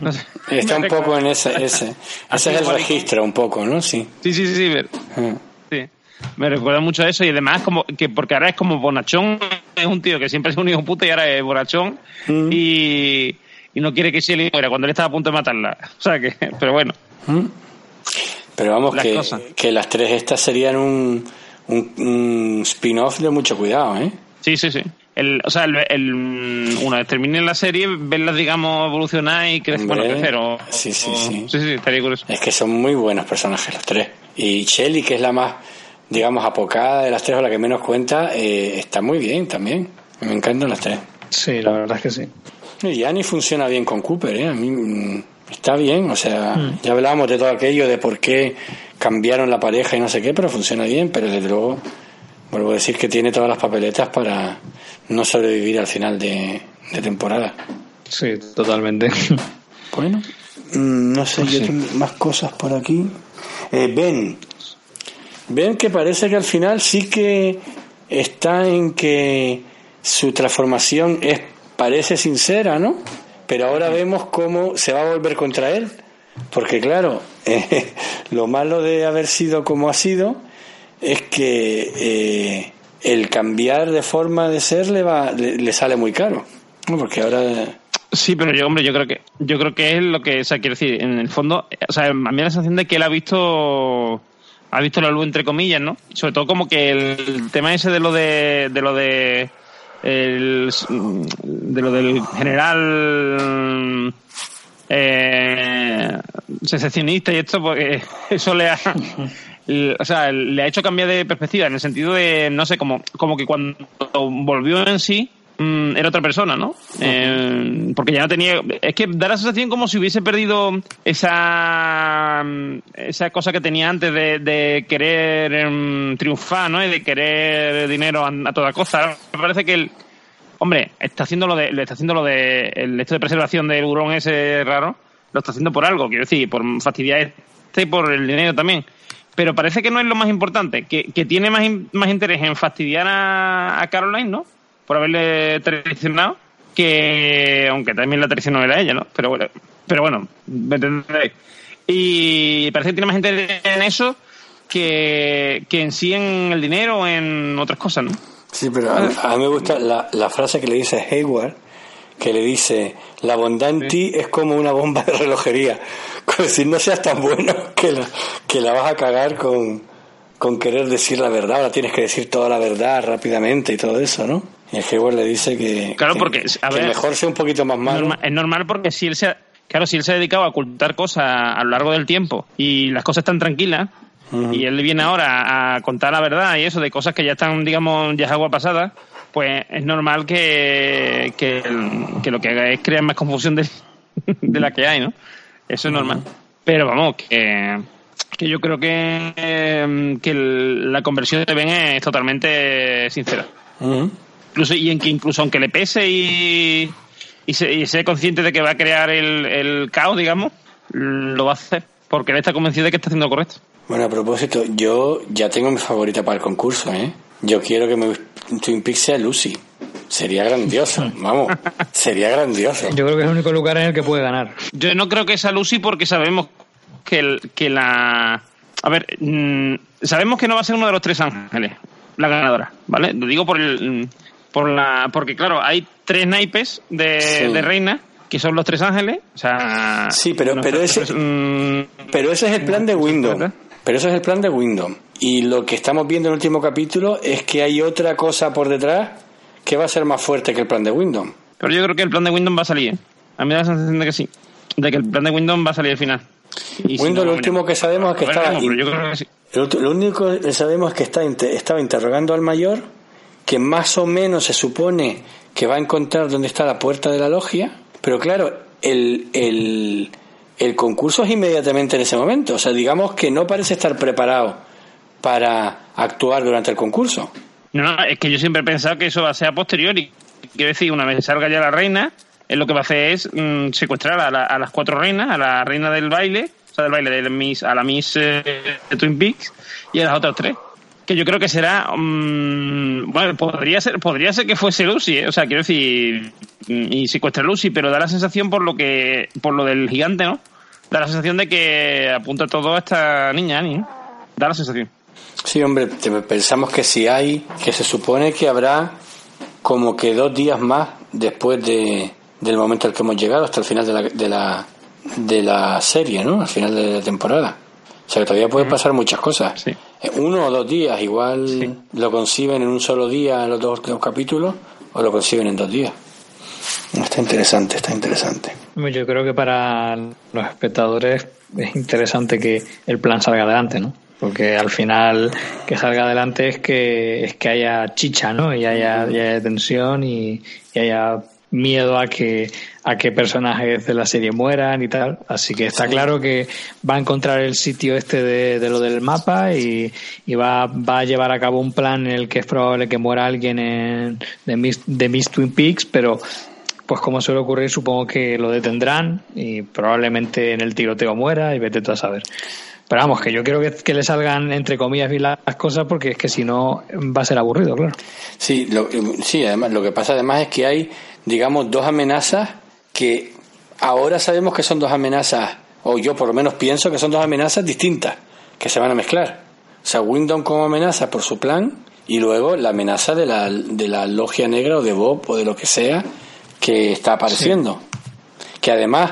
está un poco en ese, ese. Ese es el registro un poco, ¿no? Sí. Sí, sí, sí, sí. Ah. sí. Me recuerda mucho a eso y además como que porque ahora es como bonachón, es un tío que siempre es un hijo puta y ahora es bonachón mm. y, y, no quiere que Shelly muera cuando él estaba a punto de matarla. O sea que, pero bueno. Mm. Pero vamos, que, que, las tres estas serían un, un, spin-off de mucho cuidado, ¿eh? Sí, sí, sí. El, o sea, el, el, una vez termine la serie, verlas, digamos, evolucionar y crecer, bueno, crecer. O, sí, sí, sí. Sí, sí, estaría curioso. Es que son muy buenos personajes los tres. Y Shelly, que es la más, digamos, apocada de las tres o la que menos cuenta, eh, está muy bien también. Me encantan las tres. Sí, la verdad es que sí. Y Annie funciona bien con Cooper, ¿eh? A mí mm, está bien, o sea, mm. ya hablábamos de todo aquello, de por qué cambiaron la pareja y no sé qué, pero funciona bien, pero desde luego, vuelvo a decir que tiene todas las papeletas para no sobrevivir al final de, temporada. Sí, totalmente. Bueno, mm, no sé, pues yo tengo más cosas por aquí. Eh, ben, Ben que parece que al final sí que está en que su transformación es parece sincera, ¿no? Pero ahora vemos cómo se va a volver contra él, porque claro, eh, lo malo de haber sido como ha sido es que eh, el cambiar de forma de ser le va le, sale muy caro, porque ahora Sí, pero yo, hombre, yo creo que yo creo que es lo que, o sea, quiero decir, en el fondo, o sea, a mí la sensación de que él ha visto ha visto la luz entre comillas, ¿no? Sobre todo como que el tema ese de lo de, de lo de el, de lo del general eh, y esto, porque eso le ha, o sea, le ha hecho cambiar de perspectiva en el sentido de, no sé, como, como que cuando volvió en sí, Mm, era otra persona, ¿no? Eh, porque ya no tenía. Es que da la sensación como si hubiese perdido esa esa cosa que tenía antes de, querer em, triunfar, ¿no? Y de querer dinero a, toda costa. Me parece que el. Hombre, está haciendo lo de, está haciendo lo de el hecho de preservación del hurón ese raro, lo está haciendo por algo, quiero decir, por fastidiar este y por el dinero también pero parece que no es lo más importante, que, que tiene más, más interés en fastidiar a, a Caroline, ¿no? Por haberle traicionado, que aunque también la traicionó era ella, ¿no? Pero bueno, pero bueno, me entendéis. Y parece que tiene más gente en eso que, que en sí en el dinero o en otras cosas, ¿no? Sí, pero a, mí me gusta la, la frase que le dice Hayward, que le dice, la bondad en ti es como una bomba de relojería. Como decir, no seas tan bueno que la, que la vas a cagar con, con querer decir la verdad, ahora tienes que decir toda la verdad rápidamente y todo eso, ¿no? Y Hayward le dice que, claro, porque, a ver, mejor sea un poquito más malo. es normal porque si él se claro, si él se ha dedicado a ocultar cosas a lo largo del tiempo y las cosas están tranquilas, y él viene ahora a contar la verdad y eso de cosas que ya están, digamos, ya es agua pasada, pues es normal que, que, lo que haga es crear más confusión de, de la que hay, ¿no? Eso es normal. Pero vamos, que, que yo creo que, que la conversión de Ben es totalmente sincera incluso y en que incluso aunque le pese y, y, sea consciente de que va a crear el, el caos, digamos, lo va a hacer porque él está convencido de que está haciendo lo correcto. Bueno, a propósito, yo ya tengo mi favorita para el concurso, ¿eh? Yo quiero que mi Twin Peaks sea Lucy. Sería grandioso, vamos, sería grandioso. Yo creo que es el único lugar en el que puede ganar. Yo no creo que sea Lucy porque sabemos que, el, que la... A ver, mm, sabemos que no va a ser uno de los tres ángeles, la ganadora, ¿vale? Lo digo por el por la porque claro hay tres naipes de, reina que son los tres ángeles o sea sí pero pero ese mm, pero ese es el plan de Windows pero ese es el plan de Windows y lo que estamos viendo en el último capítulo es que hay otra cosa por detrás que va a ser más fuerte que el plan de Windows pero yo creo que el plan de Windows va a salir. ¿eh? a mí me da la sensación de que sí de que el plan de Windows va a salir al final. Windows lo último que sabemos es que estaba lo, único que sabemos es que está, estaba interrogando al mayor que más o menos se supone que va a encontrar dónde está la puerta de la logia, pero claro, el, el, el concurso es inmediatamente en ese momento. O sea, digamos que no parece estar preparado para actuar durante el concurso. No, es que yo siempre he pensado que eso va a ser a posteriori. Quiero decir, una vez salga ya la reina, es lo que va a hacer es mm, secuestrar a, a, las cuatro reinas, a la reina del baile, o sea, del baile de a la Miss eh, de Twin Peaks y a las otras tres. Que yo creo que será, mm, bueno, podría ser, podría ser que fuese Lucy, ¿eh? o sea, quiero decir, mm, y secuestra Lucy, pero da la sensación por lo que, por lo del gigante, ¿no? Da la sensación de que apunta todo a esta niña, Annie, ¿no? Da la sensación. Sí, hombre, pensamos que si hay, que se supone que habrá como que dos días más después de, del momento al que hemos llegado, hasta el final de la, de la, de la serie, ¿no? Al final de la temporada. O sea que todavía pueden pasar muchas cosas. Eh, uno o dos días, igual lo conciben en un solo día los dos, dos capítulos o lo conciben en dos días. Está interesante, está interesante. Yo creo que para los espectadores es interesante que el plan salga adelante, ¿no? porque al final que salga adelante es que es que haya chicha no y haya, haya tensión y, haya miedo a que a que personajes de la serie mueran y tal. Así que está claro que va a encontrar el sitio este de, lo del mapa y, y, va, va a llevar a cabo un plan en el que es probable que muera alguien en, de, Miss, de Miss Twin Peaks pero pues como suele ocurrir supongo que lo detendrán y probablemente en el tiroteo muera y vete tú a saber. Pero vamos, que yo quiero que, le salgan entre comillas bien las cosas porque es que si no va a ser aburrido, claro. Sí, lo, sí, además, lo que pasa además es que hay, digamos, dos amenazas que ahora sabemos que son dos amenazas, o yo por lo menos pienso que son dos amenazas distintas, que se van a mezclar. O sea, Wyndham como amenaza por su plan y luego la amenaza de la, de la logia negra o de Bob o de lo que sea que está apareciendo. Que además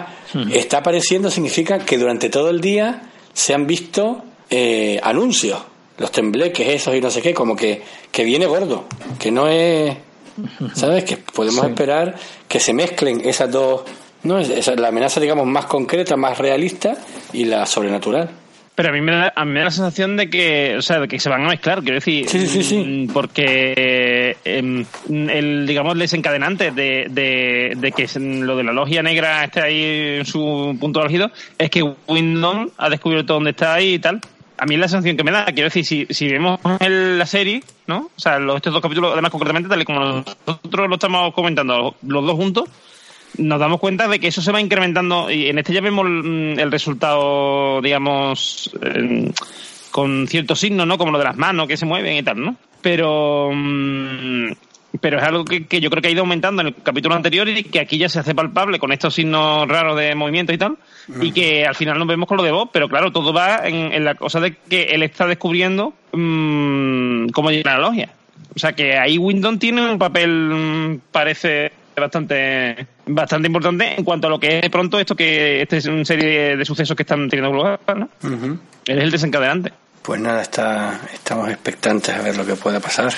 está apareciendo significa que durante todo el día se han visto eh, anuncios, los tembleques esos y no sé qué, como que, que viene gordo, que no es, ¿sabes? Que podemos esperar que se mezclen esas dos, ¿no? Esa, la amenaza, digamos, más concreta, más realista y la sobrenatural. Pero a mí me da, a mí me da la sensación de que, o sea, de que se van a mezclar, quiero decir, sí, sí, sí. Mm, porque em, el, digamos, desencadenante de, de, de, que lo de la logia negra esté ahí en su punto álgido es que Wyndham ha descubierto dónde está ahí y tal. A mí es la sensación que me da, quiero decir, si, si vemos la serie, ¿no? O sea, los, estos dos capítulos, además concretamente, tal y como nosotros lo estamos comentando, los dos juntos, nos damos cuenta de que eso se va incrementando y en este ya vemos mm, el resultado, digamos, con ciertos signos, ¿no? Como lo de las manos que se mueven y tal, ¿no? Pero, mm, pero es algo que, yo creo que ha ido aumentando en el capítulo anterior y que aquí ya se hace palpable con estos signos raros de movimiento y tal, y que al final nos vemos con lo de Bob, pero claro, todo va en, la cosa de que él está descubriendo mmm, cómo llegar a la logia. O sea que ahí Windon tiene un papel, parece bastante bastante importante en cuanto a lo que es de pronto esto que esta es una serie de sucesos que están teniendo lugar, ¿no? Él es el desencadenante. Pues nada, está, estamos expectantes a ver lo que pueda pasar,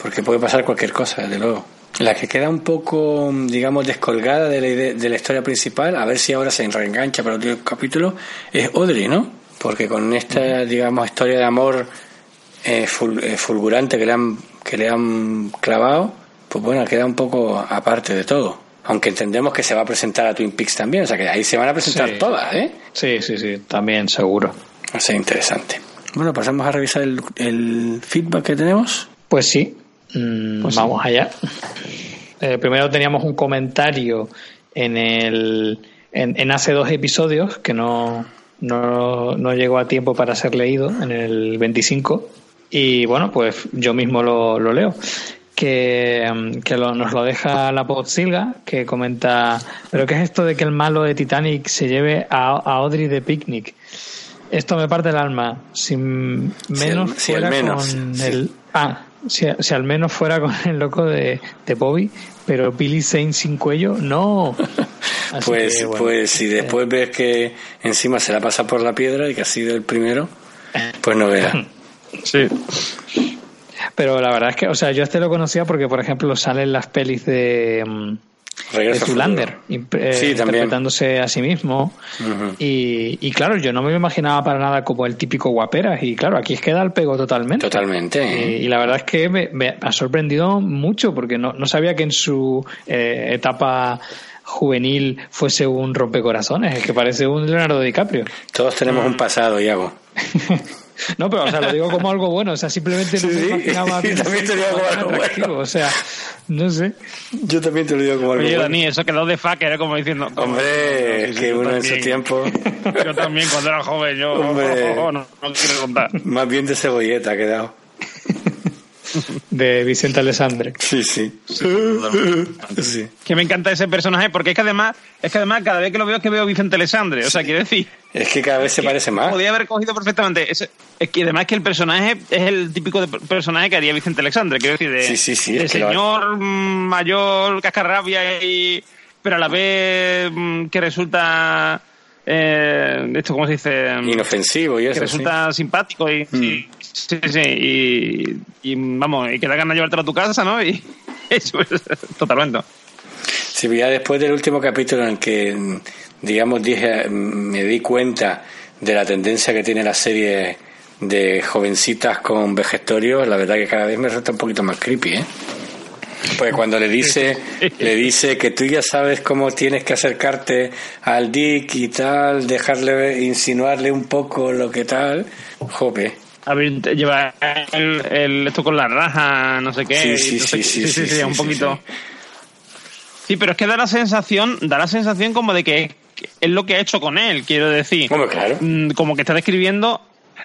porque puede pasar cualquier cosa, desde luego. La que queda un poco, digamos, descolgada de la, de la historia principal, a ver si ahora se reengancha para el capítulo, es Audrey, ¿no? Porque con esta, digamos, historia de amor eh, eh, fulgurante que le han, que le han clavado, pues bueno, queda un poco aparte de todo. Aunque entendemos que se va a presentar a Twin Peaks también, o sea que ahí se van a presentar todas, ¿eh? Sí, sí, sí, también seguro. Va a ser interesante. Bueno, pasamos a revisar el, feedback que tenemos. Pues sí, mm, pues vamos allá. Eh, primero teníamos un comentario en el en, hace dos episodios que no, no, no, llegó a tiempo para ser leído, en el 25. Y bueno, pues yo mismo lo, lo leo que, mm, que nos lo deja la Silga, que comenta, pero ¿qué es esto de que el malo de Titanic se lleve a, Audrey de picnic? Esto me parte el alma. Si menos fuera con el... Ah, si, al menos fuera con el loco de, de Bobby, pero Billy Zane sin cuello, no. pues, pues si después ves que encima se la pasa por la piedra y que ha sido el primero, pues no veas. Sí. Pero la verdad es que, o sea, yo este lo conocía porque, por ejemplo, salen las pelis de. Mm, Regreso al Zulander, eh, Sí, interpretándose a sí mismo. Y, y claro, yo no me imaginaba para nada como el típico guaperas. Y claro, aquí es que da el pego totalmente. Totalmente. ¿eh? Y, y la verdad es que me, me ha sorprendido mucho porque no, no sabía que en su eh, etapa juvenil fuese un rompecorazones, es que parece un Leonardo DiCaprio. Todos tenemos un pasado, Iago. No, pero o sea, lo digo como algo bueno, o sea, simplemente no Sí, me sí. imaginaba Sí, también te lo digo como algo atractivo, bueno. o sea, no sé. Yo también te lo digo como algo Oye, bueno. Dani, eso quedó de fucker, como diciendo. Hombre, que uno en también. su tiempo, Yo también, cuando era joven, yo. Hombre. no, no quiero contar. más bien de cebolleta ha quedado. De Vicente Alessandre. Sí, sí. Sí. Que me encanta ese personaje porque es que además, es que además cada vez que lo veo es que veo a Vicente Alessandre. O sea, quiero decir, Es que cada vez se parece más. podía haber cogido perfectamente. ese- es que además que el personaje es el típico de personaje que haría Vicente Alessandre. Quiero decir, de, Sí, sí, sí, de es señor mayor, cascarrabia y. Pero a la vez mm, que resulta. Eh, esto, ¿cómo se dice? Inofensivo y que eso. resulta simpático y, Mm. y- sí, sí, y, y, vamos, y que da ganas de llevártelo a tu casa, ¿no? Y eso es totalmente. Sí, ya después del último capítulo en el que, digamos, dije, me di cuenta de la tendencia que tiene la serie de jovencitas con vejestorios, la verdad que cada vez me resulta un poquito más creepy, ¿eh? Porque cuando le dice, le dice que tú ya sabes cómo tienes que acercarte al Dick y tal, dejarle, insinuarle un poco lo que tal, jope. A ver, lleva el, el- esto con la raja, no sé qué. Sí, sí, no sé sí, sí, sí, sí, un poquito. Sí, pero es que da la sensación, da la sensación como de que es lo que ha hecho con él, quiero decir. Hombre, claro. Mm, Como que está describiendo.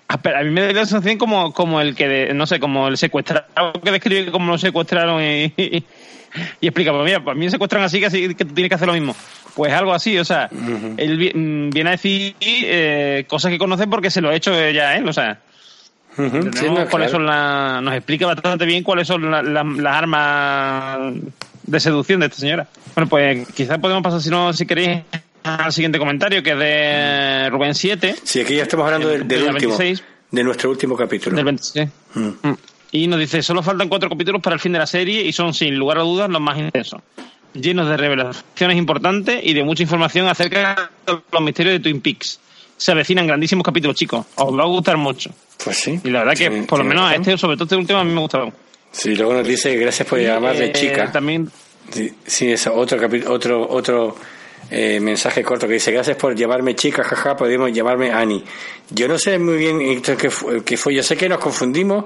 A pero a mí me da la sensación como, como el que, de- no sé, como el secuestrado que describe cómo lo secuestraron y, y, y explica, pues mira, pues a mí me secuestran así que, así que tú tienes que hacer lo mismo. Pues algo así, o sea, él mm, viene a decir eh, cosas que conoce porque se lo ha hecho ya él, o sea. Sí, no, cuáles claro. son la- nos explica bastante bien cuáles son la- la- las armas de seducción de esta señora. Bueno, pues quizás podemos pasar, si no, si queréis, al siguiente comentario, que es de Rubén 7, Sí, aquí ya estamos hablando del, del Del último, 26. de nuestro último capítulo. del 26. Mm. Mm. Y nos dice, solo faltan cuatro capítulos para el fin de la serie y son, sin lugar a dudas, los más intensos. Llenos de revelaciones importantes y de mucha información acerca de los misterios de Twin Peaks. Se avecinan grandísimos capítulos, chicos. Os va a gustar mucho. Pues sí. Y la verdad que, por lo menos, a este, sobre todo este último, a mí me ha gustado. Sí, luego nos dice que gracias por llamarle Eh, chica. También Sí, sí, eso, otro capi- otro otro eh, mensaje corto que dice gracias por llamarme chica, jaja, podemos llamarme Ani. Yo no sé muy bien esto qué fue, qué fue. yo sé que nos confundimos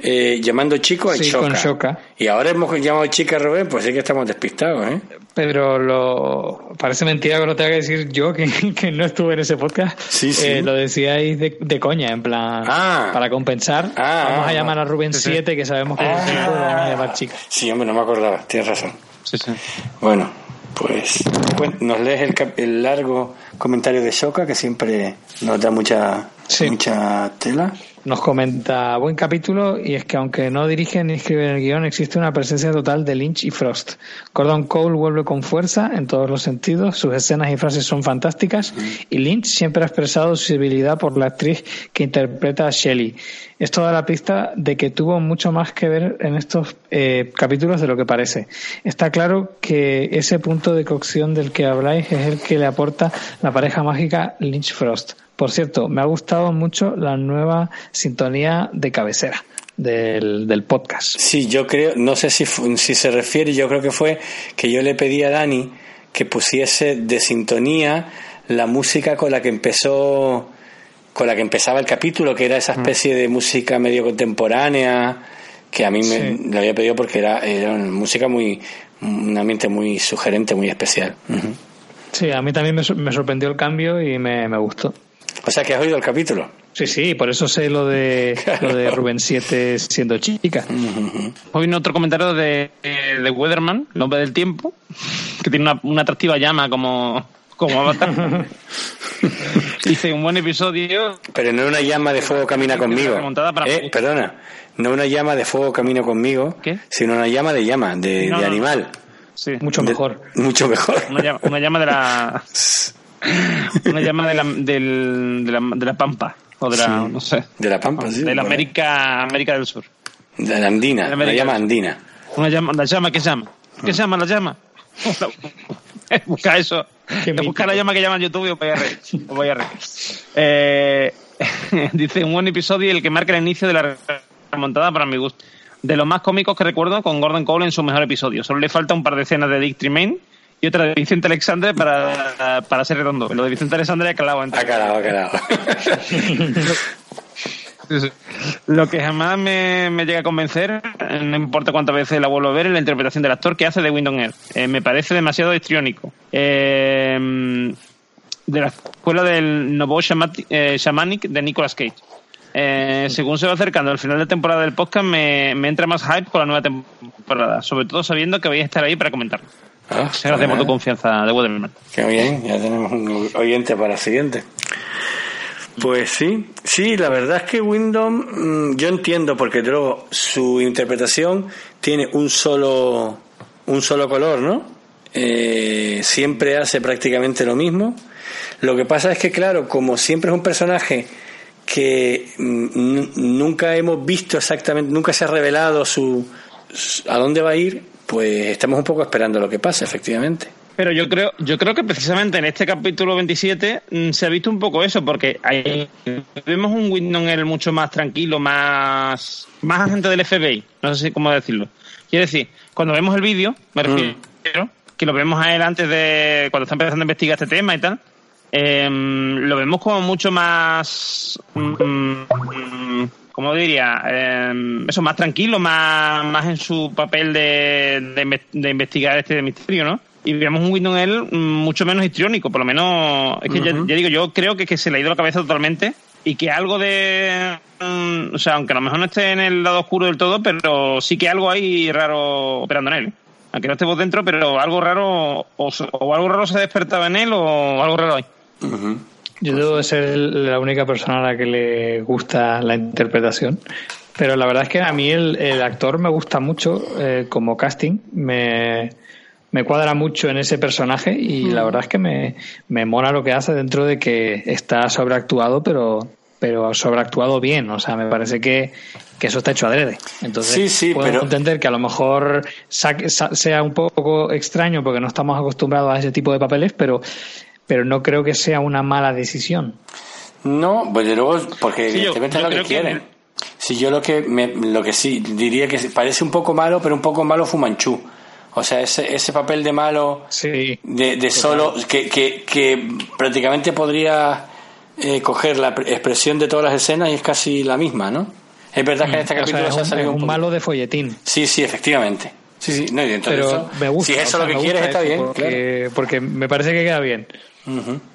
eh, llamando chico a Sí, Choca. con Choca. Y ahora hemos llamado chica a Rubén, pues sí que estamos despistados, ¿eh? Pero lo parece mentira que lo tenga que decir yo, que, que no estuve en ese podcast. Sí, sí. Eh, lo decíais de, de coña, en plan, Ah. para compensar. Ah, vamos ah, a llamar ah. a Rubén Sí, sí. 7, que sabemos que es Ah. chico, lo vamos a llamar chica. Sí, hombre, no me acordaba, tienes razón. Sí, sí. Bueno, pues nos lees el, el largo comentario de Choca, que siempre nos da mucha, Sí. mucha tela. Nos comenta, buen capítulo, y es que aunque no dirigen ni escriben el guion, existe una presencia total de Lynch y Frost. Gordon Cole vuelve con fuerza en todos los sentidos, sus escenas y frases son fantásticas, y Lynch siempre ha expresado su debilidad por la actriz que interpreta a Shelley. Esto da la pista de que tuvo mucho más que ver en estos eh, capítulos de lo que parece. Está claro que ese punto de cocción del que habláis es el que le aporta la pareja mágica Lynch-Frost. Por cierto, me ha gustado mucho la nueva sintonía de cabecera del, del podcast. Sí, yo creo, no sé si, si se refiere, yo creo que fue que yo le pedí a Dani que pusiese de sintonía la música con la que empezó, con la que empezaba el capítulo, que era esa especie de música medio contemporánea, que a mí me le había pedido porque era, era una música muy, un ambiente muy sugerente, muy especial. Sí, a mí también me, me sorprendió el cambio y me, me gustó. O sea que has oído el capítulo. Sí, sí, por eso sé lo de, lo de Rubén 7 siendo chica. Hoy viene otro comentario de, de Weatherman, el hombre del tiempo, que tiene una, una atractiva llama como, como avatar. Dice, un buen episodio. Pero no una llama de fuego camina conmigo. Eh, perdona, no una llama de fuego camina conmigo, ¿Qué? sino una llama de llama, de, No, de no, animal. Sí, Mucho De- mejor. mucho mejor. una llama, una llama de la... Una llama de la, del, de la, de la Pampa. O de la, Sí. no sé. De la Pampa, sí. de la. América, América del Sur. De la andina, de la llama andina. Una llama, la llama, ¿qué llama? ¿Qué llama la llama? busca eso. Busca la llama que llama en YouTube y os voy a reír. Os voy a reír. Eh, dice un buen episodio y el que marca el inicio de la remontada para mi gusto. De los más cómicos que recuerdo con Gordon Cole en su mejor episodio. Solo le falta un par de escenas de Dick Tremaine y otra de Vicente Alexander para, para ser redondo. Lo de Vicente Alexander ha calado. Ha calado, ha calado. Lo que jamás me, llega a convencer, no importa cuántas veces la vuelvo a ver, es la interpretación del actor que hace de Windows Air. Eh, me parece demasiado histriónico. Eh, de la escuela del Novo eh, Shamanic de Nicolas Cage. según se va acercando al final de temporada del podcast, me, entra más hype con la nueva temporada, sobre todo sabiendo que vais a estar ahí para comentarlo. Ah, Gracias por tu confianza de Waterman. Qué bien, ya tenemos un oyente para el siguiente. Pues sí, sí, la verdad es que Wyndham, mm, yo entiendo, porque luego su interpretación tiene un solo, un solo color, ¿no? Eh, siempre hace prácticamente lo mismo. Lo que pasa es que, claro, como siempre es un personaje que mm, nunca hemos visto exactamente, nunca se ha revelado su, a dónde va a ir, pues estamos un poco esperando lo que pasa, efectivamente. Pero yo creo, yo creo que precisamente en este capítulo 27 mm, se ha visto un poco eso, porque ahí vemos un Windows mucho más tranquilo, más, más agente del FBI, no sé cómo decirlo. Quiero decir, cuando vemos el vídeo, me refiero, mm. que lo vemos a él antes de, cuando está empezando a investigar este tema y tal, em, lo vemos como mucho más, mm, ¿cómo diría? Em, eso, más tranquilo, más, más en su papel de, de investigar este misterio, ¿no? y veamos un Windows él mucho menos histriónico, por lo menos, es que ya, digo, yo creo que, que se le ha ido la cabeza totalmente y que algo de, mm, o sea, aunque a lo mejor no esté en el lado oscuro del todo, pero sí que algo hay raro operando en él. Aunque no estemos dentro, pero algo raro, o, algo raro se ha despertado en él o algo raro hay. Yo debo ser la única persona a la que le gusta la interpretación, pero la verdad es que a mí el, actor me gusta mucho eh, como casting. Me, me cuadra mucho en ese personaje y la verdad es que me, me mola lo que hace dentro de que está sobreactuado, pero, pero sobreactuado bien. O sea, me parece que, eso está hecho adrede. Entonces, sí, puedo entender que a lo mejor sea un poco extraño porque no estamos acostumbrados a ese tipo de papeles, pero, pero no creo que sea una mala decisión. No, pues de luego, porque evidentemente es lo que quieren. Si yo lo que, me, lo que sí diría que parece un poco malo, pero un poco malo Fumanchu o sea, ese, ese papel de malo, de, solo, que, que, prácticamente podría eh, coger la expresión de todas las escenas y es casi la misma, ¿no? Es verdad que en este mm, capítulo se ha salido un, malo de folletín. Sí, sí, efectivamente. Sí, sí, no, y Pero me gusta, si eso es lo que quieres, está bien. Porque, porque me parece que queda bien.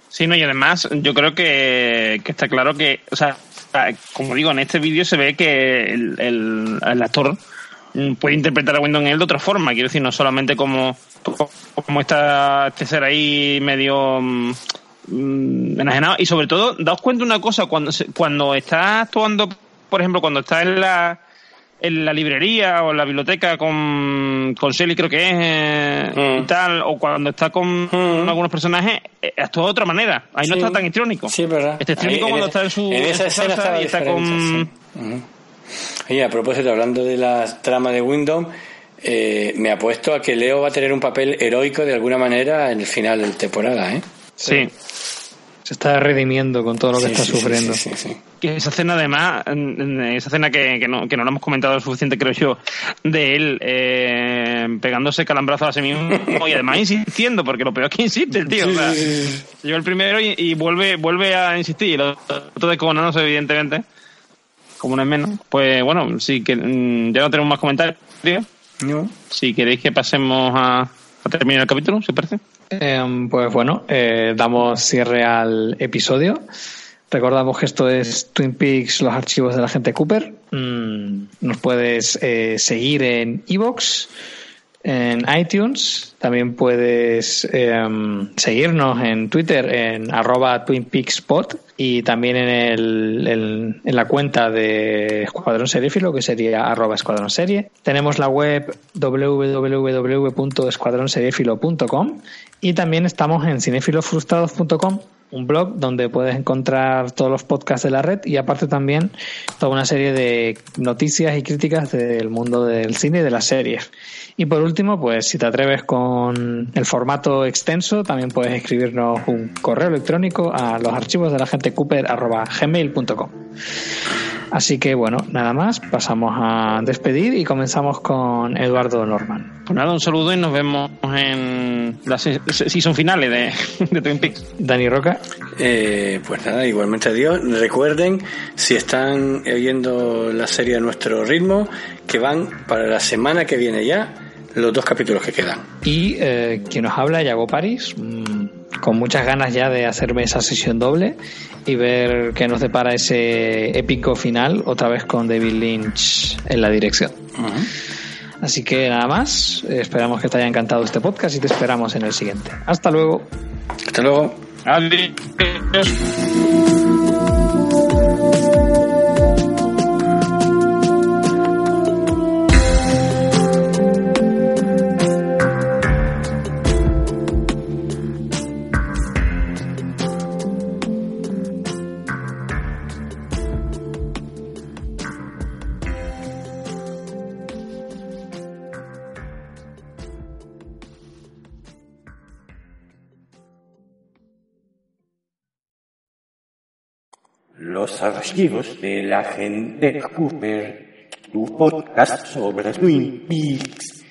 Sí, no, y además yo creo que, que, está claro que, o sea, como digo, en este vídeo se ve que el, el, el actor Mm, puede interpretar a Windows él de otra forma. Quiero decir, no solamente como, como está este ser ahí medio mm, enajenado. Y sobre todo, daos cuenta una cosa, cuando, cuando está actuando, por ejemplo, cuando está en la, en la librería o en la biblioteca con, con Shelly, creo que es, eh, mm. y tal, o cuando está con algunos personajes, eh, actúa de otra manera. Ahí no está tan histrónico. Sí, verdad. Este histriónico cuando está en su. En esa escena está con. Oye, a propósito, hablando de la trama de Windows, eh, me apuesto a que Leo va a tener un papel heroico de alguna manera en el final de la temporada, ¿eh? Sí. Se está redimiendo con todo lo que está sufriendo. Que esa escena, además, esa escena que, que, no, que no lo hemos comentado lo suficiente, creo yo, de él eh, pegándose calambrazos a sí mismo y además insistiendo, porque lo peor es que insiste el tío. yo el primero y, vuelve vuelve a insistir, y el otro descojonándose, evidentemente como no es menos. Pues bueno, sí que mm, ya no tenemos más comentarios. Si queréis que pasemos a, terminar el capítulo, ¿se parece? Em, pues bueno, eh, damos cierre al episodio. Recordamos que esto es Twin Peaks, los archivos de la gente Cooper. Mm, nos puedes eh, seguir en Evox en iTunes. También puedes em, seguirnos en Twitter en arroba TwinPeaksPod y también en, el, en la cuenta de Escuadrón Seriefilo que sería arroba Escuadrón Serie. Tenemos la web www.escuadronseriefilo.com y también estamos en cinefilofrustrados.com un blog donde puedes encontrar todos los podcasts de la red y aparte también toda una serie de noticias y críticas del mundo del cine y de las series. Y por último, pues si te atreves con el formato extenso, también puedes escribirnos un correo electrónico a los archivos de la gente Cooper gmail.com. Así que bueno, nada más, pasamos a despedir y comenzamos con Eduardo Norman. Pues nada, un saludo y nos vemos en las season finales de, de Twin Peaks. Dani Roca. Eh, pues nada, igualmente adiós. Recuerden, si están oyendo la serie a nuestro ritmo, que van para la semana que viene ya los dos capítulos que quedan. Y eh, quien nos habla, Yago Paris, mmm, con muchas ganas ya de hacerme esa sesión doble y ver qué nos depara ese épico final, otra vez con David Lynch en la dirección. Uh -huh. Así que nada más, esperamos que te haya encantado este podcast y te esperamos en el siguiente. Hasta luego. Hasta luego. Adiós. Los archivos de la gente Cooper, tu podcast sobre Twin Peaks.